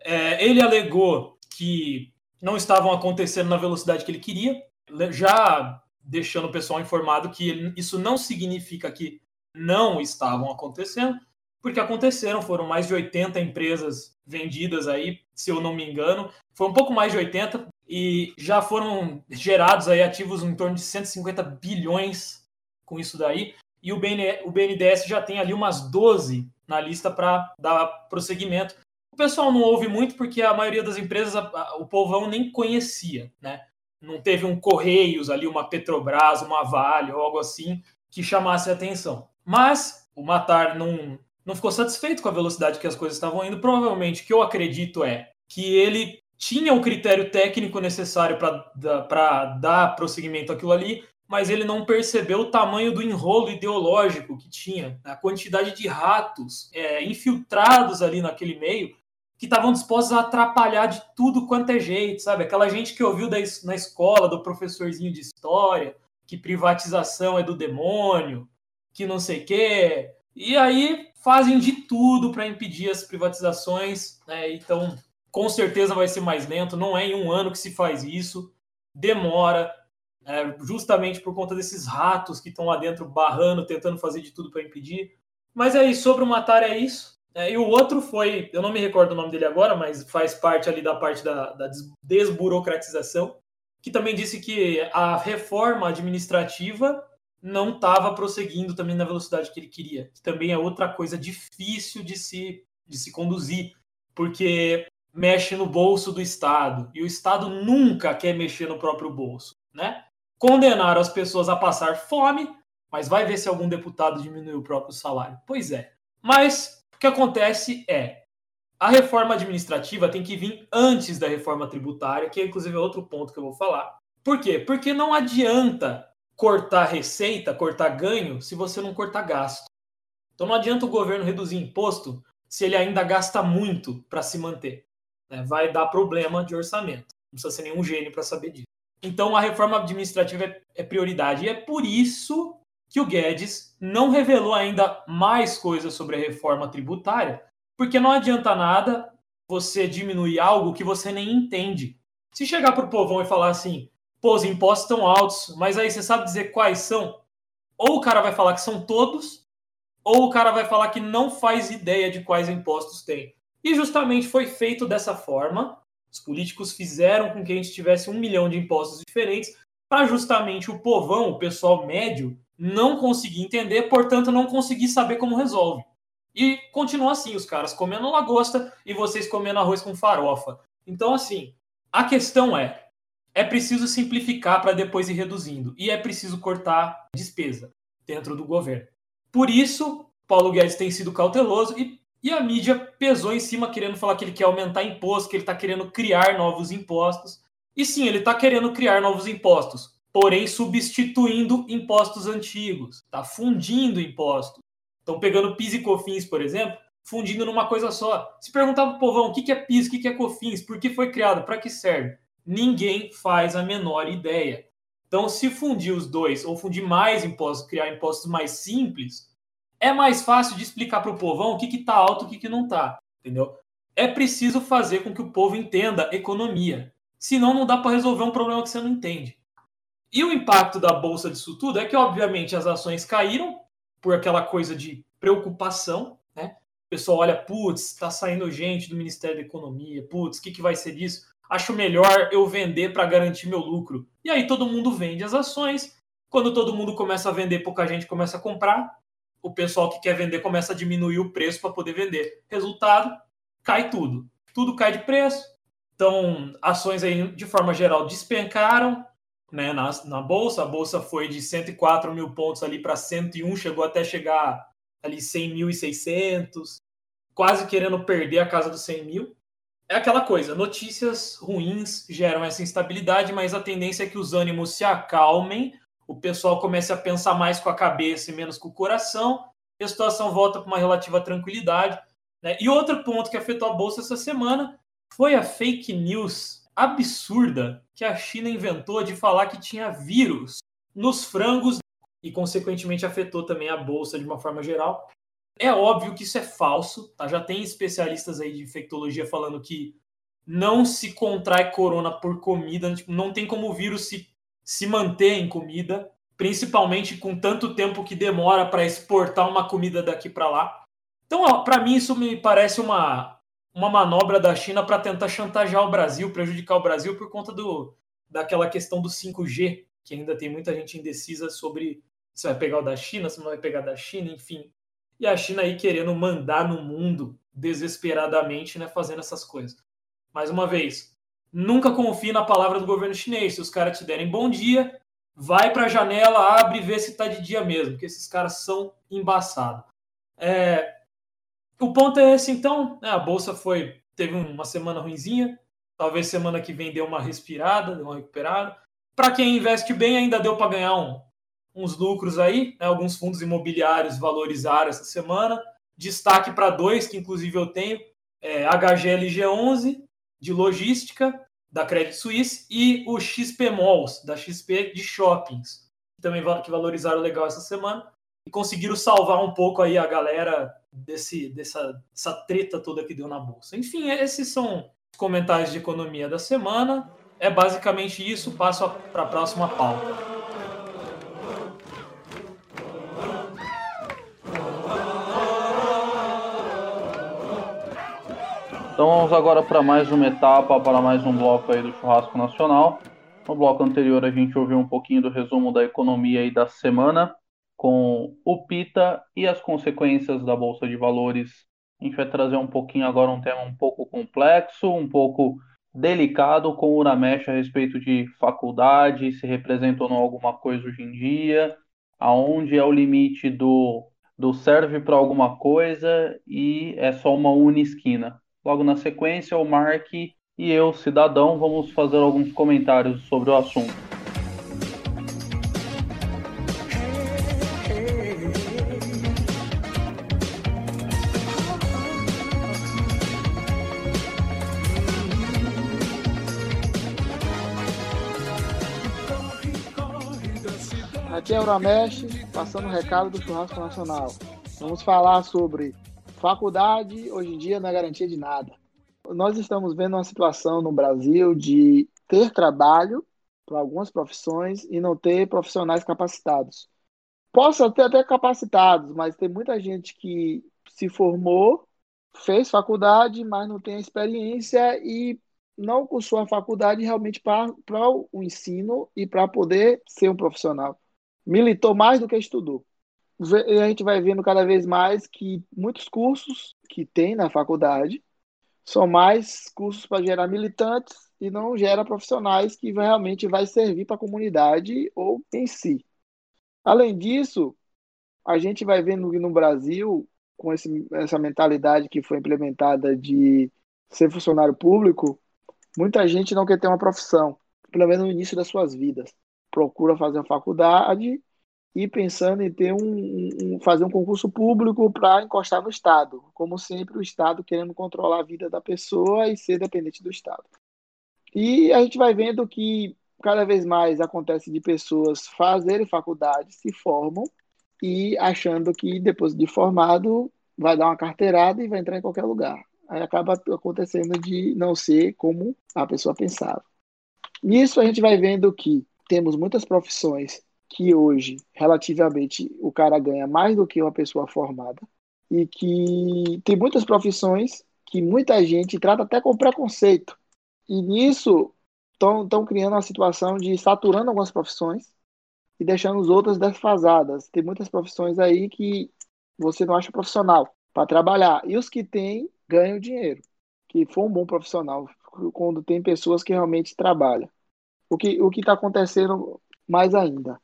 Speaker 4: É, ele alegou que não estavam acontecendo na velocidade que ele queria, já deixando o pessoal informado que isso não significa que não estavam acontecendo, porque aconteceram, foram mais de 80 empresas vendidas aí, se eu não me engano, foi um pouco mais de 80 e já foram gerados aí ativos em torno de 150 bilhões com isso daí, e o, o BNDES já tem ali umas 12 na lista para dar prosseguimento. O pessoal não ouve muito porque a maioria das empresas o povão nem conhecia, né? Não teve um Correios ali, uma Petrobras, uma Vale algo assim que chamasse a atenção. Mas o Matar não, não ficou satisfeito com a velocidade que as coisas estavam indo. Provavelmente o que eu acredito é que ele tinha o critério técnico necessário para dar prosseguimento àquilo ali, mas ele não percebeu o tamanho do enrolo ideológico que tinha, a quantidade de ratos é, infiltrados ali naquele meio que estavam dispostos a atrapalhar de tudo quanto é jeito, sabe? Aquela gente que ouviu da, na escola do professorzinho de história que privatização é do demônio, que não sei o quê. E aí fazem de tudo para impedir as privatizações, né? Então, com certeza vai ser mais lento. Não é em um ano que se faz isso, demora, é, justamente por conta desses ratos que estão lá dentro barrando, tentando fazer de tudo para impedir. Mas aí, sobre o Matar é isso. É, e o outro foi, eu não me recordo o nome dele agora, mas faz parte ali da parte da, da desburocratização, que também disse que a reforma administrativa não estava prosseguindo também na velocidade que ele queria. Que também é outra coisa difícil de se, de se conduzir, porque mexe no bolso do Estado e o Estado nunca quer mexer no próprio bolso, né? Condenaram as pessoas a passar fome, mas vai ver se algum deputado diminuiu o próprio salário. Pois é. Mas o que acontece é a reforma administrativa tem que vir antes da reforma tributária, que é inclusive outro ponto que eu vou falar. Por quê? Porque não adianta cortar receita, cortar ganho, se você não cortar gasto. Então não adianta o governo reduzir imposto se ele ainda gasta muito para se manter né, vai dar problema de orçamento. Não precisa ser nenhum gênio para saber disso. Então a reforma administrativa é, é prioridade. E é por isso que o Guedes não revelou ainda mais coisas sobre a reforma tributária, porque não adianta nada você diminuir algo que você nem entende. Se chegar para o povão e falar assim, pô, os impostos estão altos, mas aí você sabe dizer quais são? Ou o cara vai falar que são todos, ou o cara vai falar que não faz ideia de quais impostos tem. E justamente foi feito dessa forma. Os políticos fizeram com que a gente tivesse um milhão de impostos diferentes para justamente o povão, o pessoal médio, não conseguir entender, portanto, não conseguir saber como resolve. E continua assim, os caras comendo lagosta e vocês comendo arroz com farofa. Então, assim, a questão é: é preciso simplificar para depois ir reduzindo. E é preciso cortar despesa dentro do governo. Por isso, Paulo Guedes tem sido cauteloso e e a mídia pesou em cima, querendo falar que ele quer aumentar imposto, que ele está querendo criar novos impostos. E sim, ele está querendo criar novos impostos, porém substituindo impostos antigos, tá fundindo impostos. Estão pegando PIS e COFINS, por exemplo, fundindo numa coisa só. Se perguntar para o povão o que é PIS, o que é COFINS, por que foi criado, para que serve, ninguém faz a menor ideia. Então, se fundir os dois, ou fundir mais impostos, criar impostos mais simples, é mais fácil de explicar para o povão o que está alto e o que, que não está, entendeu? É preciso fazer com que o povo entenda economia. Senão não dá para resolver um problema que você não entende. E o impacto da bolsa disso tudo é que, obviamente, as ações caíram por aquela coisa de preocupação, né? O pessoal olha, putz, está saindo gente do Ministério da Economia, putz, o que, que vai ser disso? Acho melhor eu vender para garantir meu lucro. E aí todo mundo vende as ações. Quando todo mundo começa a vender, pouca gente começa a comprar o pessoal que quer vender começa a diminuir o preço para poder vender. Resultado, cai tudo. Tudo cai de preço. Então, ações aí, de forma geral, despencaram né, na, na Bolsa. A Bolsa foi de 104 mil pontos ali para 101, chegou até chegar ali 100.600, quase querendo perder a casa dos 100 mil. É aquela coisa, notícias ruins geram essa instabilidade, mas a tendência é que os ânimos se acalmem, o pessoal comece a pensar mais com a cabeça e menos com o coração, e a situação volta para uma relativa tranquilidade. Né? E outro ponto que afetou a Bolsa essa semana foi a fake news absurda que a China inventou de falar que tinha vírus nos frangos e, consequentemente, afetou também a Bolsa de uma forma geral. É óbvio que isso é falso, tá? Já tem especialistas aí de infectologia falando que não se contrai corona por comida, tipo, não tem como o vírus se, se manter em comida, principalmente com tanto tempo que demora para exportar uma comida daqui para lá. Então, para mim, isso me parece uma, uma manobra da China para tentar chantagear o Brasil, prejudicar o Brasil por conta do, daquela questão do 5G, que ainda tem muita gente indecisa sobre se vai pegar o da China, se não vai pegar da China, enfim. E a China aí querendo mandar no mundo desesperadamente, né, fazendo essas coisas. Mais uma vez, nunca confie na palavra do governo chinês. Se os caras te derem bom dia, vai para a janela, abre e vê se está de dia mesmo, porque esses caras são embaçados. É, o ponto é esse, então. Né, a bolsa foi teve uma semana ruinzinha. Talvez semana que vem deu uma respirada, deu uma recuperada. Para quem investe bem, ainda deu para ganhar um, uns lucros aí. Né, alguns fundos imobiliários valorizaram essa semana. Destaque para dois, que inclusive eu tenho: é, HGLG11, de logística, da Credit Suisse, e o XP Malls, da XP de shoppings, que também que valorizaram legal essa semana. E conseguiram salvar um pouco aí a galera desse, dessa, dessa treta toda que deu na bolsa. Enfim, esses são os comentários de economia da semana. É basicamente isso. Passo para a próxima pauta.
Speaker 2: Então vamos agora para mais uma etapa, para mais um bloco aí do churrasco nacional. No bloco anterior a gente ouviu um pouquinho do resumo da economia aí da semana com o PITA e as consequências da Bolsa de Valores. A gente vai trazer um pouquinho agora um tema um pouco complexo, um pouco delicado com o Uramesh a respeito de faculdade, se representa ou não alguma coisa hoje em dia, aonde é o limite do, do serve para alguma coisa e é só uma esquina. Logo na sequência, o Mark e eu, cidadão, vamos fazer alguns comentários sobre o assunto.
Speaker 6: Aqui é Uramesh, passando o recado do Churrasco Nacional. Vamos falar sobre faculdade, hoje em dia não é garantia de nada. Nós estamos vendo uma situação no Brasil de ter trabalho para algumas profissões e não ter profissionais capacitados. Posso ter até capacitados, mas tem muita gente que se formou, fez faculdade, mas não tem experiência e não cursou a faculdade realmente para o ensino e para poder ser um profissional militou mais do que estudou. A gente vai vendo cada vez mais que muitos cursos que tem na faculdade são mais cursos para gerar militantes e não gera profissionais que realmente vai servir para a comunidade ou em si. Além disso, a gente vai vendo que no Brasil, com esse, essa mentalidade que foi implementada de ser funcionário público, muita gente não quer ter uma profissão, pelo menos no início das suas vidas procura fazer a faculdade e pensando em ter um, um fazer um concurso público para encostar no Estado, como sempre o Estado querendo controlar a vida da pessoa e ser dependente do Estado. E a gente vai vendo que cada vez mais acontece de pessoas fazerem faculdade, se formam e achando que depois de formado vai dar uma carteirada e vai entrar em qualquer lugar. Aí acaba acontecendo de não ser como a pessoa pensava. Nisso a gente vai vendo que temos muitas profissões que hoje, relativamente, o cara ganha mais do que uma pessoa formada e que tem muitas profissões que muita gente trata até com preconceito. E nisso estão criando uma situação de saturando algumas profissões e deixando as outras desfasadas. Tem muitas profissões aí que você não acha profissional para trabalhar. E os que têm ganham dinheiro. Que for um bom profissional, quando tem pessoas que realmente trabalham. O que o está acontecendo mais ainda?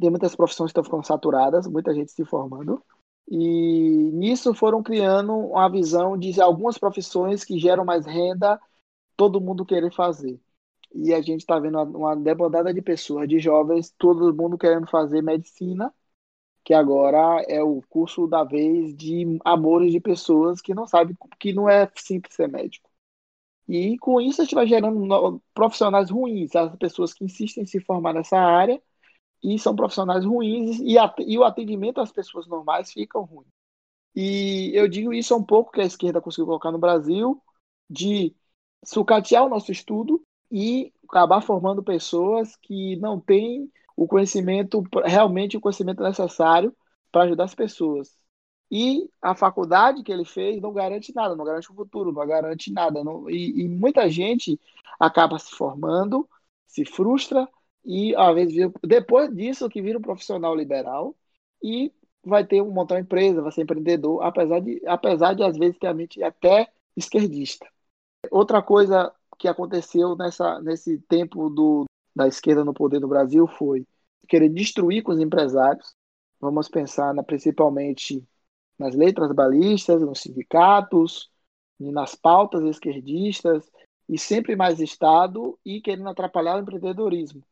Speaker 6: Tem muitas profissões que estão ficando saturadas, muita gente se formando, e nisso foram criando uma visão de algumas profissões que geram mais renda, todo mundo querer fazer. E a gente está vendo uma debandada de pessoas, de jovens, todo mundo querendo fazer medicina, que agora é o curso da vez de amores de pessoas que não sabem que não é simples ser médico. E com isso a gente vai gerando profissionais ruins, as pessoas que insistem em se formar nessa área e são profissionais ruins e, e o atendimento às pessoas normais fica ruim. E eu digo isso é um pouco que a esquerda conseguiu colocar no Brasil, de sucatear o nosso estudo e acabar formando pessoas que não têm o conhecimento, realmente o conhecimento necessário para ajudar as pessoas. E a faculdade que ele fez não garante nada, não garante o futuro, não garante nada. Não, e, e muita gente acaba se formando, se frustra e às vezes depois disso que vira um profissional liberal e vai ter um montar uma empresa, vai ser empreendedor, apesar de apesar de às vezes ter a mente até esquerdista. Outra coisa que aconteceu nessa nesse tempo do da esquerda no poder do Brasil foi querer destruir com os empresários. Vamos pensar na, principalmente nas letras balistas, nos sindicatos, nas pautas esquerdistas, e sempre mais Estado e querendo atrapalhar o empreendedorismo.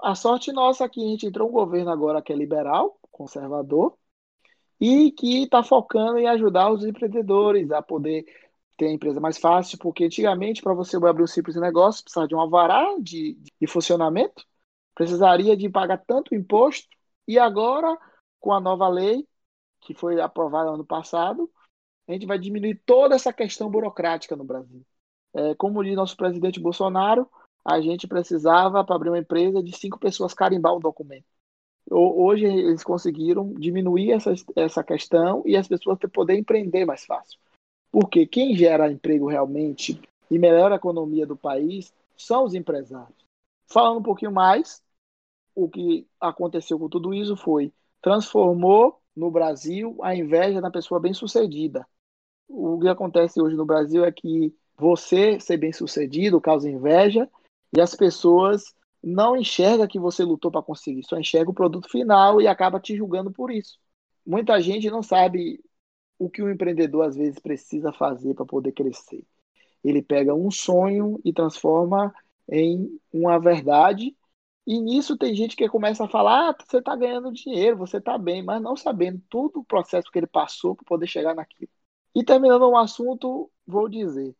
Speaker 6: A sorte nossa é que a gente entrou um governo agora que é liberal, conservador, e que está focando em ajudar os empreendedores a poder ter a empresa mais fácil, porque antigamente, para você abrir um simples negócio, precisava de um alvará de, de funcionamento, precisaria de pagar tanto imposto, e agora, com a nova lei, que foi aprovada ano passado, a gente vai diminuir toda essa questão burocrática no Brasil. É, como diz nosso presidente Bolsonaro, a gente precisava, para abrir uma empresa, de cinco pessoas carimbar um documento. Hoje eles conseguiram diminuir essa, essa questão e as pessoas poder empreender mais fácil. Porque quem gera emprego realmente e melhora a economia do país são os empresários. Falando um pouquinho mais, o que aconteceu com tudo isso foi transformou no Brasil a inveja da pessoa bem-sucedida. O que acontece hoje no Brasil é que você ser bem-sucedido causa inveja e as pessoas não enxergam que você lutou para conseguir, só enxerga o produto final e acaba te julgando por isso. Muita gente não sabe o que um empreendedor às vezes precisa fazer para poder crescer. Ele pega um sonho e transforma em uma verdade e nisso tem gente que começa a falar: ah, você está ganhando dinheiro, você está bem, mas não sabendo todo o processo que ele passou para poder chegar naquilo. E terminando um assunto, vou dizer: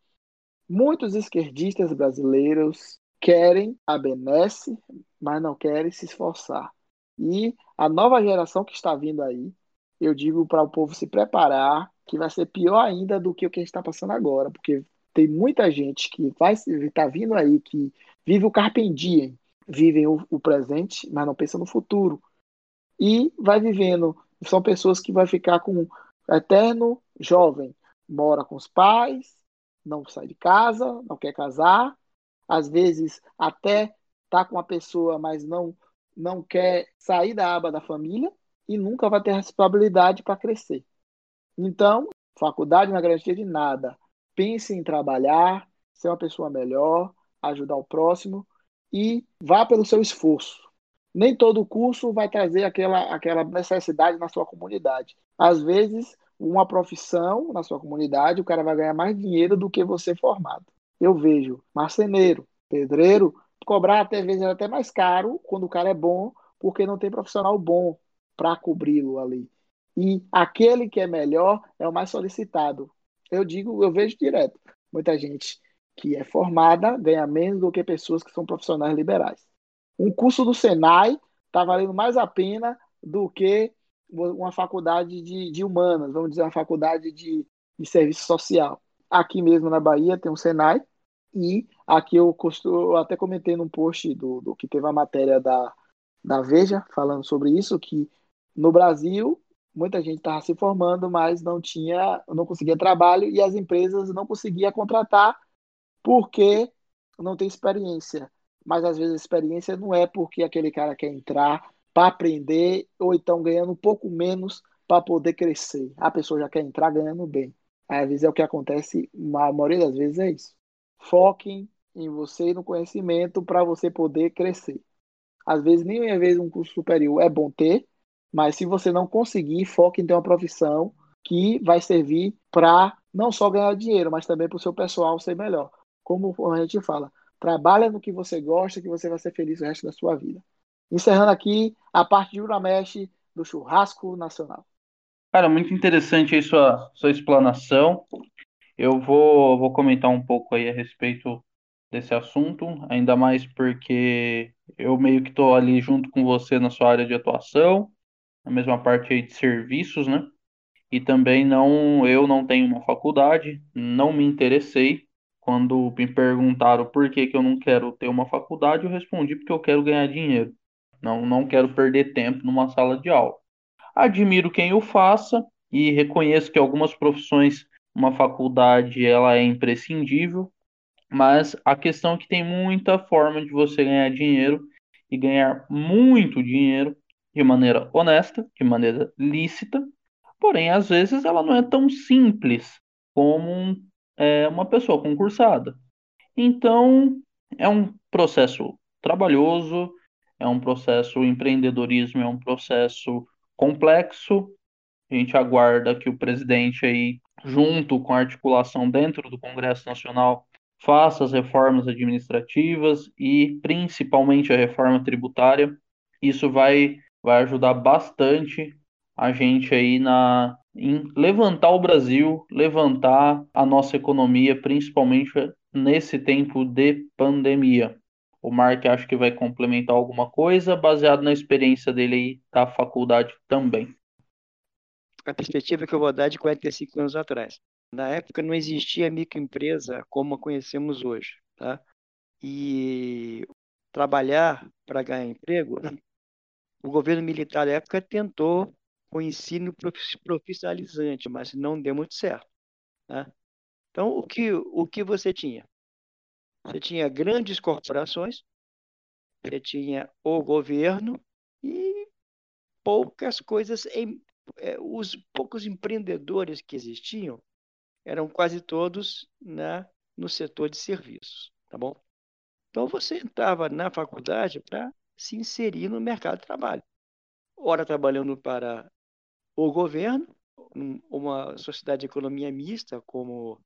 Speaker 6: muitos esquerdistas brasileiros querem a benesse, mas não querem se esforçar. E a nova geração que está vindo aí, eu digo para o povo se preparar, que vai ser pior ainda do que o que a gente está passando agora, porque tem muita gente que vai estar tá vindo aí, que vive o carpe diem, vivem o, o presente, mas não pensam no futuro. E vai vivendo, são pessoas que vai ficar com eterno jovem, mora com os pais, não sai de casa, não quer casar, às vezes até tá com uma pessoa, mas não não quer sair da aba da família e nunca vai ter responsabilidade para crescer. Então, faculdade não é garantia de nada. Pense em trabalhar, ser uma pessoa melhor, ajudar o próximo e vá pelo seu esforço. Nem todo curso vai trazer aquela, aquela necessidade na sua comunidade. Às vezes, uma profissão na sua comunidade, o cara vai ganhar mais dinheiro do que você formado. Eu vejo marceneiro, pedreiro, cobrar até vezes até mais caro quando o cara é bom, porque não tem profissional bom para cobri-lo ali. E aquele que é melhor é o mais solicitado. Eu digo, eu vejo direto. Muita gente que é formada ganha menos do que pessoas que são profissionais liberais. Um curso do Senai está valendo mais a pena do que uma faculdade de, de humanas, vamos dizer, uma faculdade de, de serviço social. Aqui mesmo na Bahia tem um Senai, e aqui eu, costumo, eu até comentei num post do, do que teve a matéria da, da Veja falando sobre isso, que no Brasil muita gente estava se formando, mas não tinha, não conseguia trabalho e as empresas não conseguiam contratar porque não tem experiência. Mas às vezes a experiência não é porque aquele cara quer entrar para aprender ou então ganhando um pouco menos para poder crescer. A pessoa já quer entrar ganhando bem. Às vezes é o que acontece, a maioria das vezes é isso. foquem em você e no conhecimento para você poder crescer. Às vezes, nem às vezes um curso superior é bom ter, mas se você não conseguir, foque em ter uma profissão que vai servir para não só ganhar dinheiro, mas também para o seu pessoal ser melhor. Como a gente fala, trabalha no que você gosta, que você vai ser feliz o resto da sua vida. Encerrando aqui a parte de Uramesh do churrasco nacional.
Speaker 2: Cara, muito interessante aí sua, sua explanação. Eu vou, vou comentar um pouco aí a respeito desse assunto, ainda mais porque eu meio que estou ali junto com você na sua área de atuação, na mesma parte aí de serviços, né? E também não, eu não tenho uma faculdade, não me interessei. Quando me perguntaram por que, que eu não quero ter uma faculdade, eu respondi porque eu quero ganhar dinheiro. Não, não quero perder tempo numa sala de aula. Admiro quem o faça e reconheço que algumas profissões uma faculdade ela é imprescindível, mas a questão é que tem muita forma de você ganhar dinheiro e ganhar muito dinheiro de maneira honesta, de maneira lícita, porém às vezes ela não é tão simples como um, é, uma pessoa concursada. Então é um processo trabalhoso, é um processo empreendedorismo, é um processo complexo. A gente aguarda que o presidente aí junto com a articulação dentro do Congresso Nacional, faça as reformas administrativas e principalmente a reforma tributária. Isso vai, vai ajudar bastante a gente aí na em levantar o Brasil, levantar a nossa economia, principalmente nesse tempo de pandemia. O Mark acho que vai complementar alguma coisa baseado na experiência dele aí da faculdade também
Speaker 3: a perspectiva que eu vou dar de 45 anos atrás. Na época não existia microempresa como a conhecemos hoje, tá? E trabalhar para ganhar emprego, o governo militar da época tentou o ensino profissionalizante, mas não deu muito certo. Tá? Então, o que, o que você tinha? Você tinha grandes corporações, você tinha o governo e poucas coisas em, é, os poucos empreendedores que existiam eram quase todos na, no setor de serviços, tá bom? Então você entrava na faculdade para se inserir no mercado de trabalho. Ora trabalhando para o governo, uma sociedade de economia mista como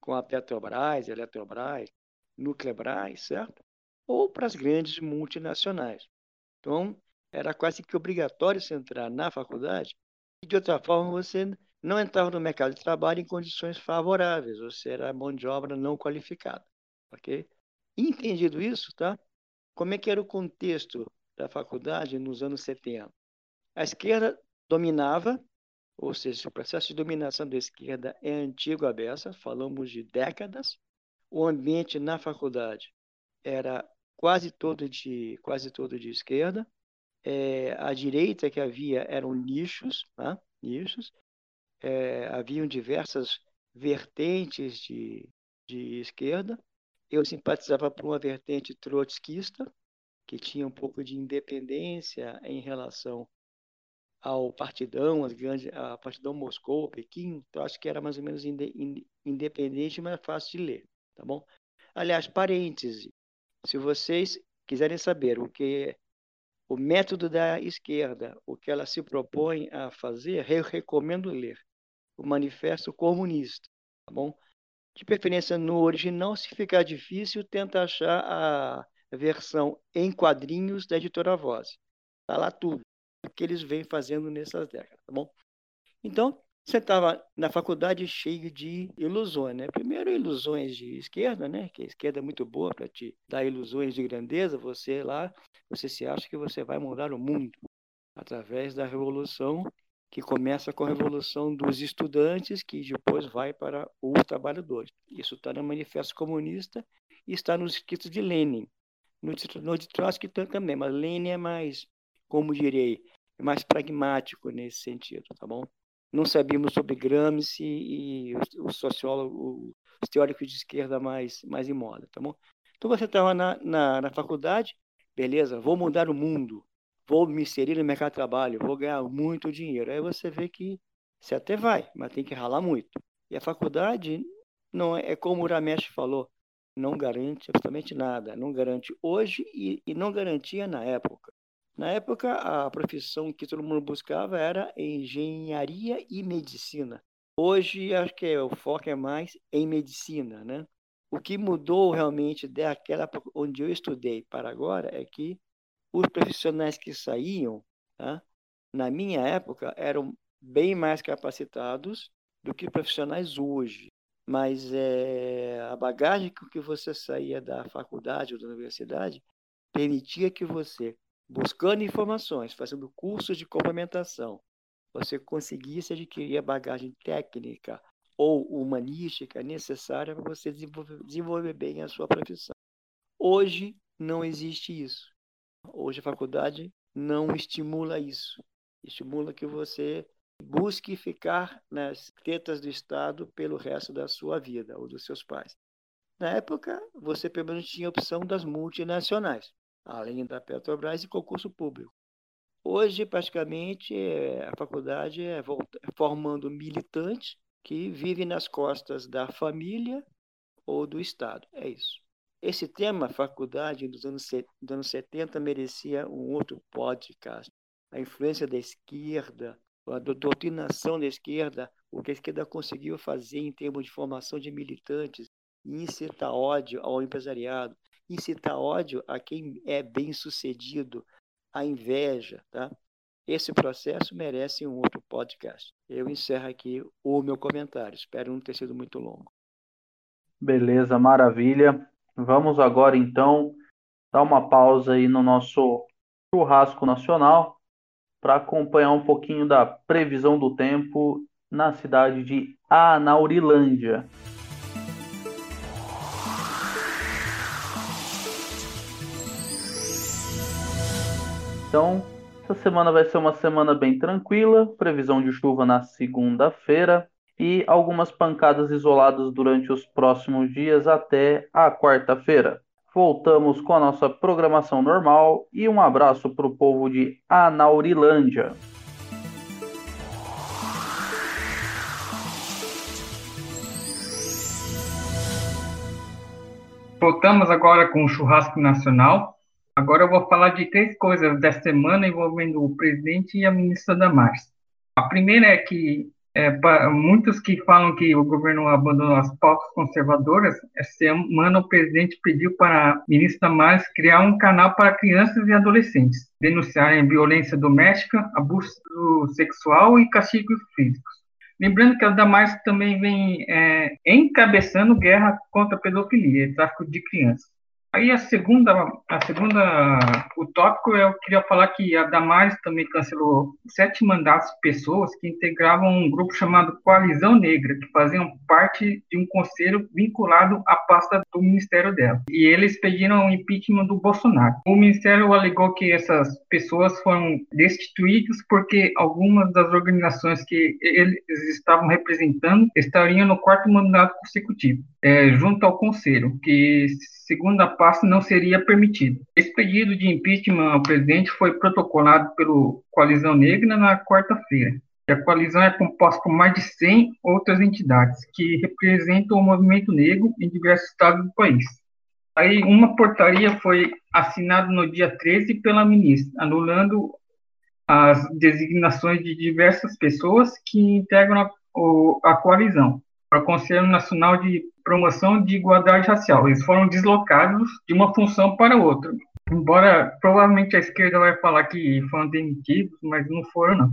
Speaker 3: com a Petrobras, Eletrobras, Nuclebras, certo? Ou para as grandes multinacionais. Então, era quase que obrigatório você entrar na faculdade de outra forma você não entrava no mercado de trabalho em condições favoráveis, você era mão de obra não qualificada, ok? Entendido isso, tá? Como é que era o contexto da faculdade nos anos 70? A esquerda dominava, ou seja, o processo de dominação da esquerda é antigo a beça, falamos de décadas. O ambiente na faculdade era quase todo de quase todo de esquerda é, à direita que havia eram nichos, né? nichos. É, haviam diversas vertentes de, de esquerda. Eu simpatizava por uma vertente trotskista, que tinha um pouco de independência em relação ao partidão, as grandes, a partidão Moscou, Pequim, então acho que era mais ou menos inde, independente, mas fácil de ler, tá bom? Aliás, parêntese, se vocês quiserem saber o que o método da esquerda, o que ela se propõe a fazer, eu recomendo ler o Manifesto Comunista, tá bom? De preferência no original, se ficar difícil, tenta achar a versão em quadrinhos da editora Voz. Está lá tudo o que eles vêm fazendo nessas décadas, tá bom? Então, você estava na faculdade cheio de ilusões, né? Primeiro, ilusões de esquerda, né? Que a esquerda é muito boa para te dar ilusões de grandeza. Você lá, você se acha que você vai mudar o mundo através da revolução que começa com a revolução dos estudantes, que depois vai para os trabalhadores. Isso está no Manifesto Comunista e está nos escritos de Lenin. No, no de Trotsky também, mas Lenin é mais, como direi, é mais pragmático nesse sentido, tá bom? Não sabíamos sobre Gramsci e o, o sociólogo, os teóricos de esquerda mais, mais em moda, tá bom? Então você estava na, na, na faculdade, beleza, vou mudar o mundo, vou me inserir no mercado de trabalho, vou ganhar muito dinheiro. Aí você vê que você até vai, mas tem que ralar muito. E a faculdade não é, é como o Ramesh falou, não garante absolutamente nada. Não garante hoje e, e não garantia na época. Na época, a profissão que todo mundo buscava era engenharia e medicina. Hoje, acho que o foco é mais em medicina, né? O que mudou realmente daquela onde eu estudei para agora é que os profissionais que saíam, tá? na minha época, eram bem mais capacitados do que profissionais hoje. Mas é, a bagagem com que você saía da faculdade ou da universidade permitia que você, buscando informações, fazendo cursos de complementação, você conseguisse adquirir a bagagem técnica ou humanística necessária para você desenvolver, desenvolver bem a sua profissão. Hoje não existe isso. Hoje a faculdade não estimula isso. Estimula que você busque ficar nas tetas do Estado pelo resto da sua vida ou dos seus pais. Na época, você pelo menos tinha a opção das multinacionais, além da Petrobras e concurso público. Hoje, praticamente, é, a faculdade é formando militantes que vivem nas costas da família ou do Estado. É isso. Esse tema, faculdade, dos anos, dos anos 70, merecia um outro podcast. A influência da esquerda, a doutrinação da esquerda, o que a esquerda conseguiu fazer em termos de formação de militantes, incitar ódio ao empresariado, incitar ódio a quem é bem sucedido, a inveja, tá? Esse processo merece um outro podcast. Eu encerro aqui o meu comentário. Espero não ter sido muito longo.
Speaker 2: Beleza, maravilha. Vamos agora então dar uma pausa aí no nosso churrasco nacional para acompanhar um pouquinho da previsão do tempo na cidade de Anaurilândia. Então, essa semana vai ser uma semana bem tranquila, previsão de chuva na segunda-feira e algumas pancadas isoladas durante os próximos dias até a quarta-feira voltamos com a nossa programação normal e um abraço para o povo de Anaurilândia.
Speaker 5: Voltamos agora com o churrasco nacional. Agora eu vou falar de três coisas dessa semana envolvendo o presidente e a ministra Damares. A primeira é que é, muitos que falam que o governo abandonou as pautas conservadoras, essa semana o presidente pediu para a ministra Damares criar um canal para crianças e adolescentes denunciarem violência doméstica, abuso sexual e castigos físicos. Lembrando que a Damares também vem é, encabeçando guerra contra a pedofilia e tráfico de crianças. Aí a segunda, a segunda, o tópico eu queria falar que a Damares também cancelou sete mandatos de pessoas que integravam um grupo chamado Coalizão Negra, que faziam parte de um conselho vinculado à pasta do ministério dela. E eles pediram o impeachment do Bolsonaro. O ministério alegou que essas pessoas foram destituídas porque algumas das organizações que eles estavam representando estariam no quarto mandato consecutivo, é, junto ao conselho, que segundo a pasta, não seria permitido. Esse pedido de impeachment ao presidente foi protocolado pelo Coalizão Negra na quarta-feira. A coalizão é composta por mais de 100 outras entidades que representam o movimento negro em diversos estados do país. Aí, uma portaria foi assinada no dia 13 pela ministra, anulando as designações de diversas pessoas que integram a, a coalizão o Conselho Nacional de promoção de igualdade racial. Eles foram deslocados de uma função para outra. Embora provavelmente a esquerda vai falar que foram demitidos, mas não foram, não.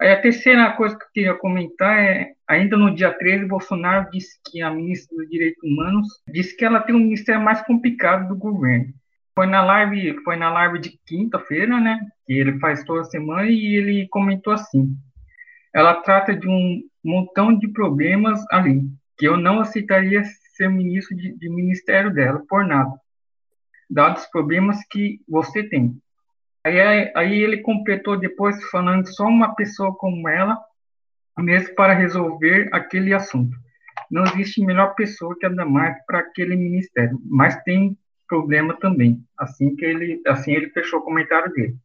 Speaker 5: Aí a terceira coisa que eu queria comentar é, ainda no dia 13, Bolsonaro disse que a ministra dos Direitos Humanos disse que ela tem um ministério mais complicado do governo. Foi na live, foi na live de quinta-feira, né, que ele faz toda semana e ele comentou assim: ela trata de um montão de problemas ali, que eu não aceitaria ser ministro de, de ministério dela por nada, dados os problemas que você tem. Aí, aí ele completou depois falando só uma pessoa como ela, mesmo para resolver aquele assunto. Não existe melhor pessoa que a Damares para aquele ministério, mas tem problema também. Assim que ele, assim ele fechou o comentário dele.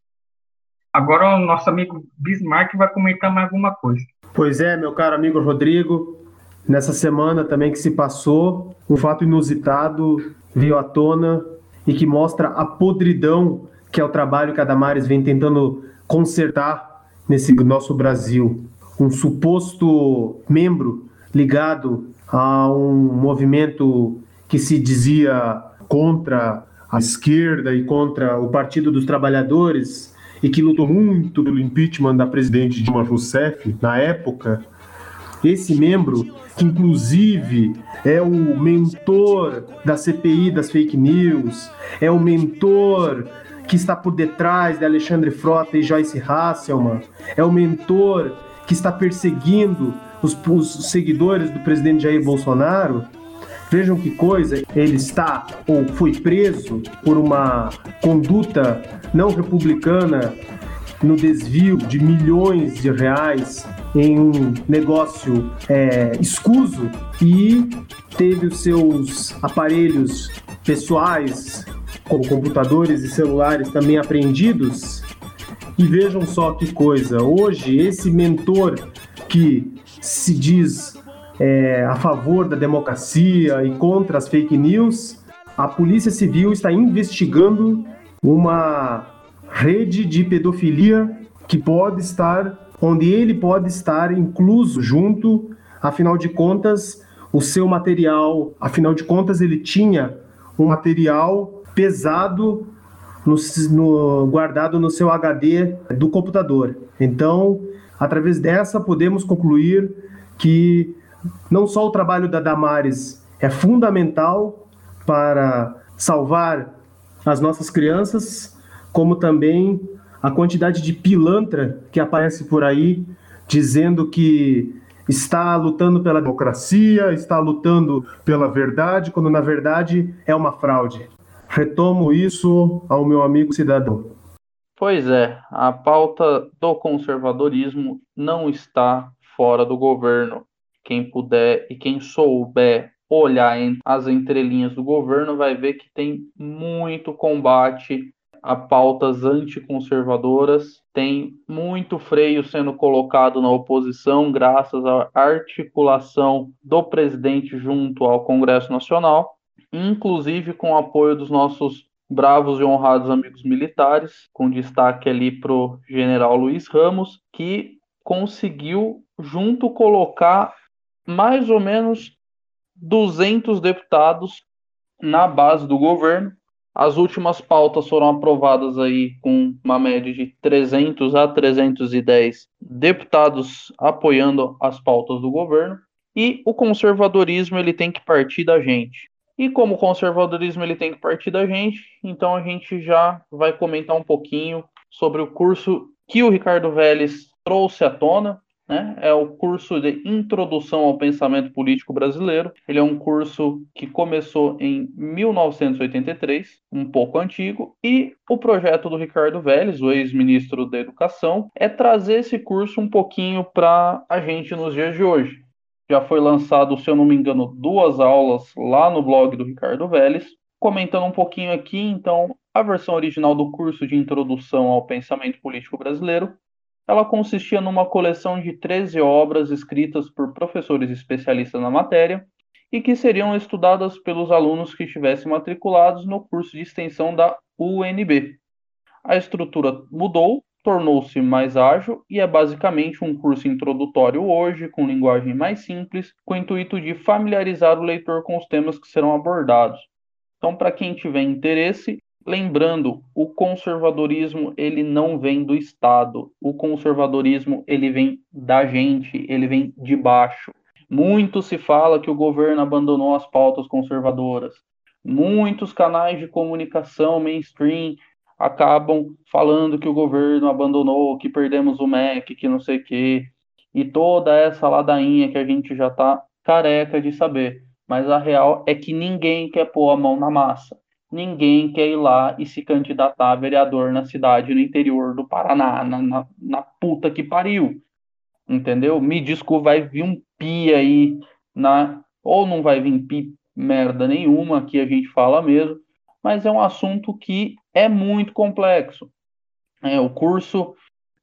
Speaker 5: Agora o nosso amigo Bismarck vai comentar mais alguma coisa.
Speaker 7: Pois é, meu caro amigo Rodrigo, nessa semana também que se passou, um fato inusitado veio à tona e que mostra a podridão que é o trabalho que a Damares vem tentando consertar nesse nosso Brasil. Um suposto membro ligado a um movimento que se dizia contra a esquerda e contra o Partido dos Trabalhadores e que lutou muito pelo impeachment da presidente Dilma Rousseff na época, esse membro, que inclusive é o mentor da CPI das fake news, é o mentor que está por detrás de Alexandre Frota e Joyce Hasselman, é o mentor que está perseguindo os, os seguidores do presidente Jair Bolsonaro, Vejam que coisa, ele está ou foi preso por uma conduta não republicana no desvio de milhões de reais em um negócio é, escuso e teve os seus aparelhos pessoais, como computadores e celulares, também apreendidos. E vejam só que coisa, hoje esse mentor que se diz é, a favor da democracia e contra as fake news, a Polícia Civil está investigando uma rede de pedofilia que pode estar, onde ele pode estar incluso junto, afinal de contas, o seu material, afinal de contas, ele tinha um material pesado no, no, guardado no seu HD do computador. Então, através dessa, podemos concluir que não só o trabalho da Damares é fundamental para salvar as nossas crianças, como também a quantidade de pilantra que aparece por aí dizendo que está lutando pela democracia, está lutando pela verdade, quando na verdade é uma fraude. Retomo isso ao meu amigo cidadão.
Speaker 2: Pois é, a pauta do conservadorismo não está fora do governo. Quem puder e quem souber olhar as entrelinhas do governo vai ver que tem muito combate a pautas anticonservadoras, tem muito freio sendo colocado na oposição graças à articulação do presidente junto ao Congresso Nacional, inclusive com o apoio dos nossos bravos e honrados amigos militares, com destaque ali para o general Luiz Ramos, que conseguiu junto colocar mais ou menos 200 deputados na base do governo. As últimas pautas foram aprovadas aí com uma média de 300 a 310 deputados apoiando as pautas do governo. E o conservadorismo ele tem que partir da gente. E como o conservadorismo ele tem que partir da gente, então a gente já vai comentar um pouquinho sobre o curso que o Ricardo Vélez trouxe à tona, né? É o curso de Introdução ao Pensamento Político Brasileiro. Ele é um curso que começou em 1983, um pouco antigo, e o projeto do Ricardo Vélez, o ex-ministro da Educação, é trazer esse curso um pouquinho para a gente nos dias de hoje. Já foi lançado, se eu não me engano, duas aulas lá no blog do Ricardo Vélez, comentando um pouquinho aqui, então, a versão original do curso de Introdução ao Pensamento Político Brasileiro ela consistia numa coleção de 13 obras escritas por professores especialistas na matéria e que seriam estudadas pelos alunos que estivessem matriculados no curso de extensão da UNB. A estrutura mudou, tornou-se mais ágil e é basicamente um curso introdutório hoje, com linguagem mais simples, com o intuito de familiarizar o leitor com os temas que serão abordados. Então, para quem tiver interesse, Lembrando, o conservadorismo ele não vem do Estado. O conservadorismo ele vem da gente, ele vem de baixo. Muito se fala que o governo abandonou as pautas conservadoras. Muitos canais de comunicação mainstream acabam falando que o governo abandonou, que perdemos o MEC, que não sei o quê. E toda essa ladainha que a gente já está careca de saber. Mas a real é que ninguém quer pôr a mão na massa ninguém quer ir lá e se candidatar a vereador na cidade no interior do Paraná, na, na, na puta que pariu. Entendeu? Me desculpa, vai vir um pi aí na. Ou não vai vir pi merda nenhuma, que a gente fala mesmo, mas é um assunto que é muito complexo. É, o curso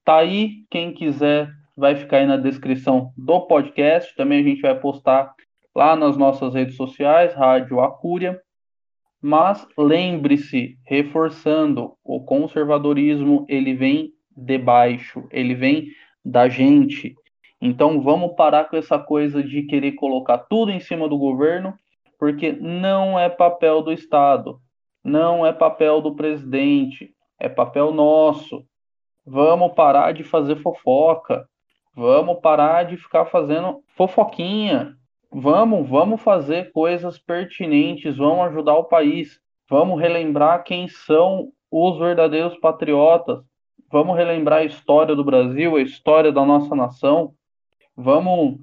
Speaker 2: tá aí, quem quiser vai ficar aí na descrição do podcast. Também a gente vai postar lá nas nossas redes sociais, Rádio Acúria. Mas lembre-se, reforçando, o conservadorismo ele vem de baixo, ele vem da gente. Então vamos parar com essa coisa de querer colocar tudo em cima do governo, porque não é papel do Estado, não é papel do presidente, é papel nosso. Vamos parar de fazer fofoca, vamos parar de ficar fazendo fofoquinha. Vamos, vamos fazer coisas pertinentes, vamos ajudar o país, vamos relembrar quem são os verdadeiros patriotas, vamos relembrar a história do Brasil, a história da nossa nação, vamos,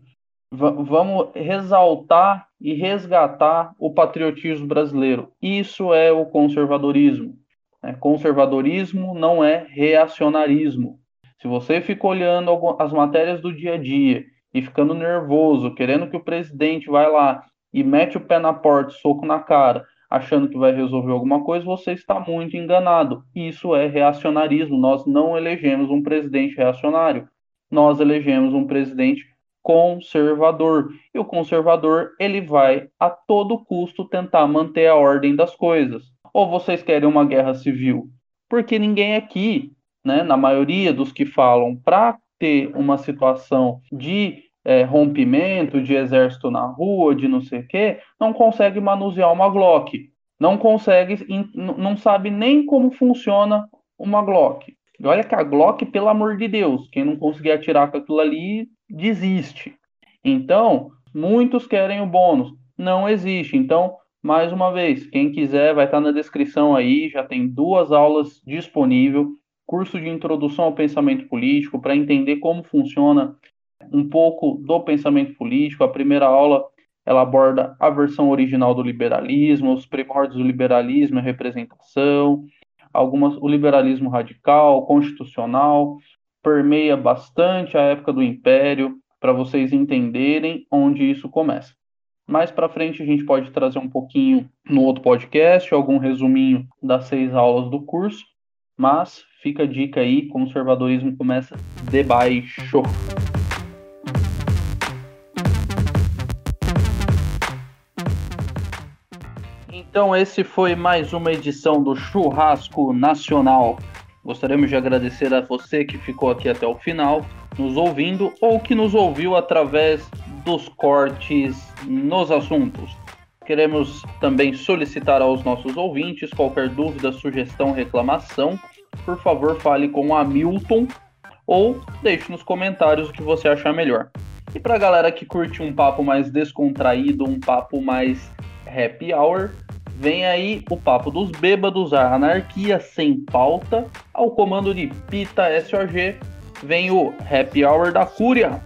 Speaker 2: vamos ressaltar e resgatar o patriotismo brasileiro. Isso é o conservadorismo. Né? Conservadorismo não é reacionarismo. Se você fica olhando as matérias do dia a dia e ficando nervoso, querendo que o presidente vá lá e mete o pé na porta, soco na cara, achando que vai resolver alguma coisa, você está muito enganado. Isso é reacionarismo. Nós não elegemos um presidente reacionário. Nós elegemos um presidente conservador. E o conservador, ele vai a todo custo tentar manter a ordem das coisas. Ou vocês querem uma guerra civil? Porque ninguém aqui, né, na maioria dos que falam para ter uma situação de é, rompimento de exército na rua, de não sei o quê, não consegue manusear uma Glock. Não consegue, não sabe nem como funciona uma Glock. E olha que a Glock, pelo amor de Deus, quem não conseguir atirar com aquilo ali, desiste. Então, muitos querem o bônus. Não existe. Então, mais uma vez, quem quiser vai estar na descrição aí, já tem duas aulas disponíveis, curso de introdução ao pensamento político para entender como funciona um pouco do pensamento político. A primeira aula ela aborda a versão original do liberalismo, os primórdios do liberalismo, a representação, algumas o liberalismo radical, constitucional, permeia bastante a época do Império para vocês entenderem onde isso começa. Mais para frente a gente pode trazer um pouquinho no outro podcast, algum resuminho das seis aulas do curso, mas fica a dica aí, conservadorismo começa de baixo. Então, esse foi mais uma edição do Churrasco Nacional. Gostaríamos de agradecer a você que ficou aqui até o final, nos ouvindo ou que nos ouviu através dos cortes nos assuntos. Queremos também solicitar aos nossos ouvintes qualquer dúvida, sugestão, reclamação. Por favor, fale com o Hamilton ou deixe nos comentários o que você achar melhor. E para a galera que curte um papo mais descontraído, um papo mais happy hour, Vem aí o papo dos bêbados, a anarquia sem pauta, ao comando de Pita SOG, vem o Happy Hour da Cúria.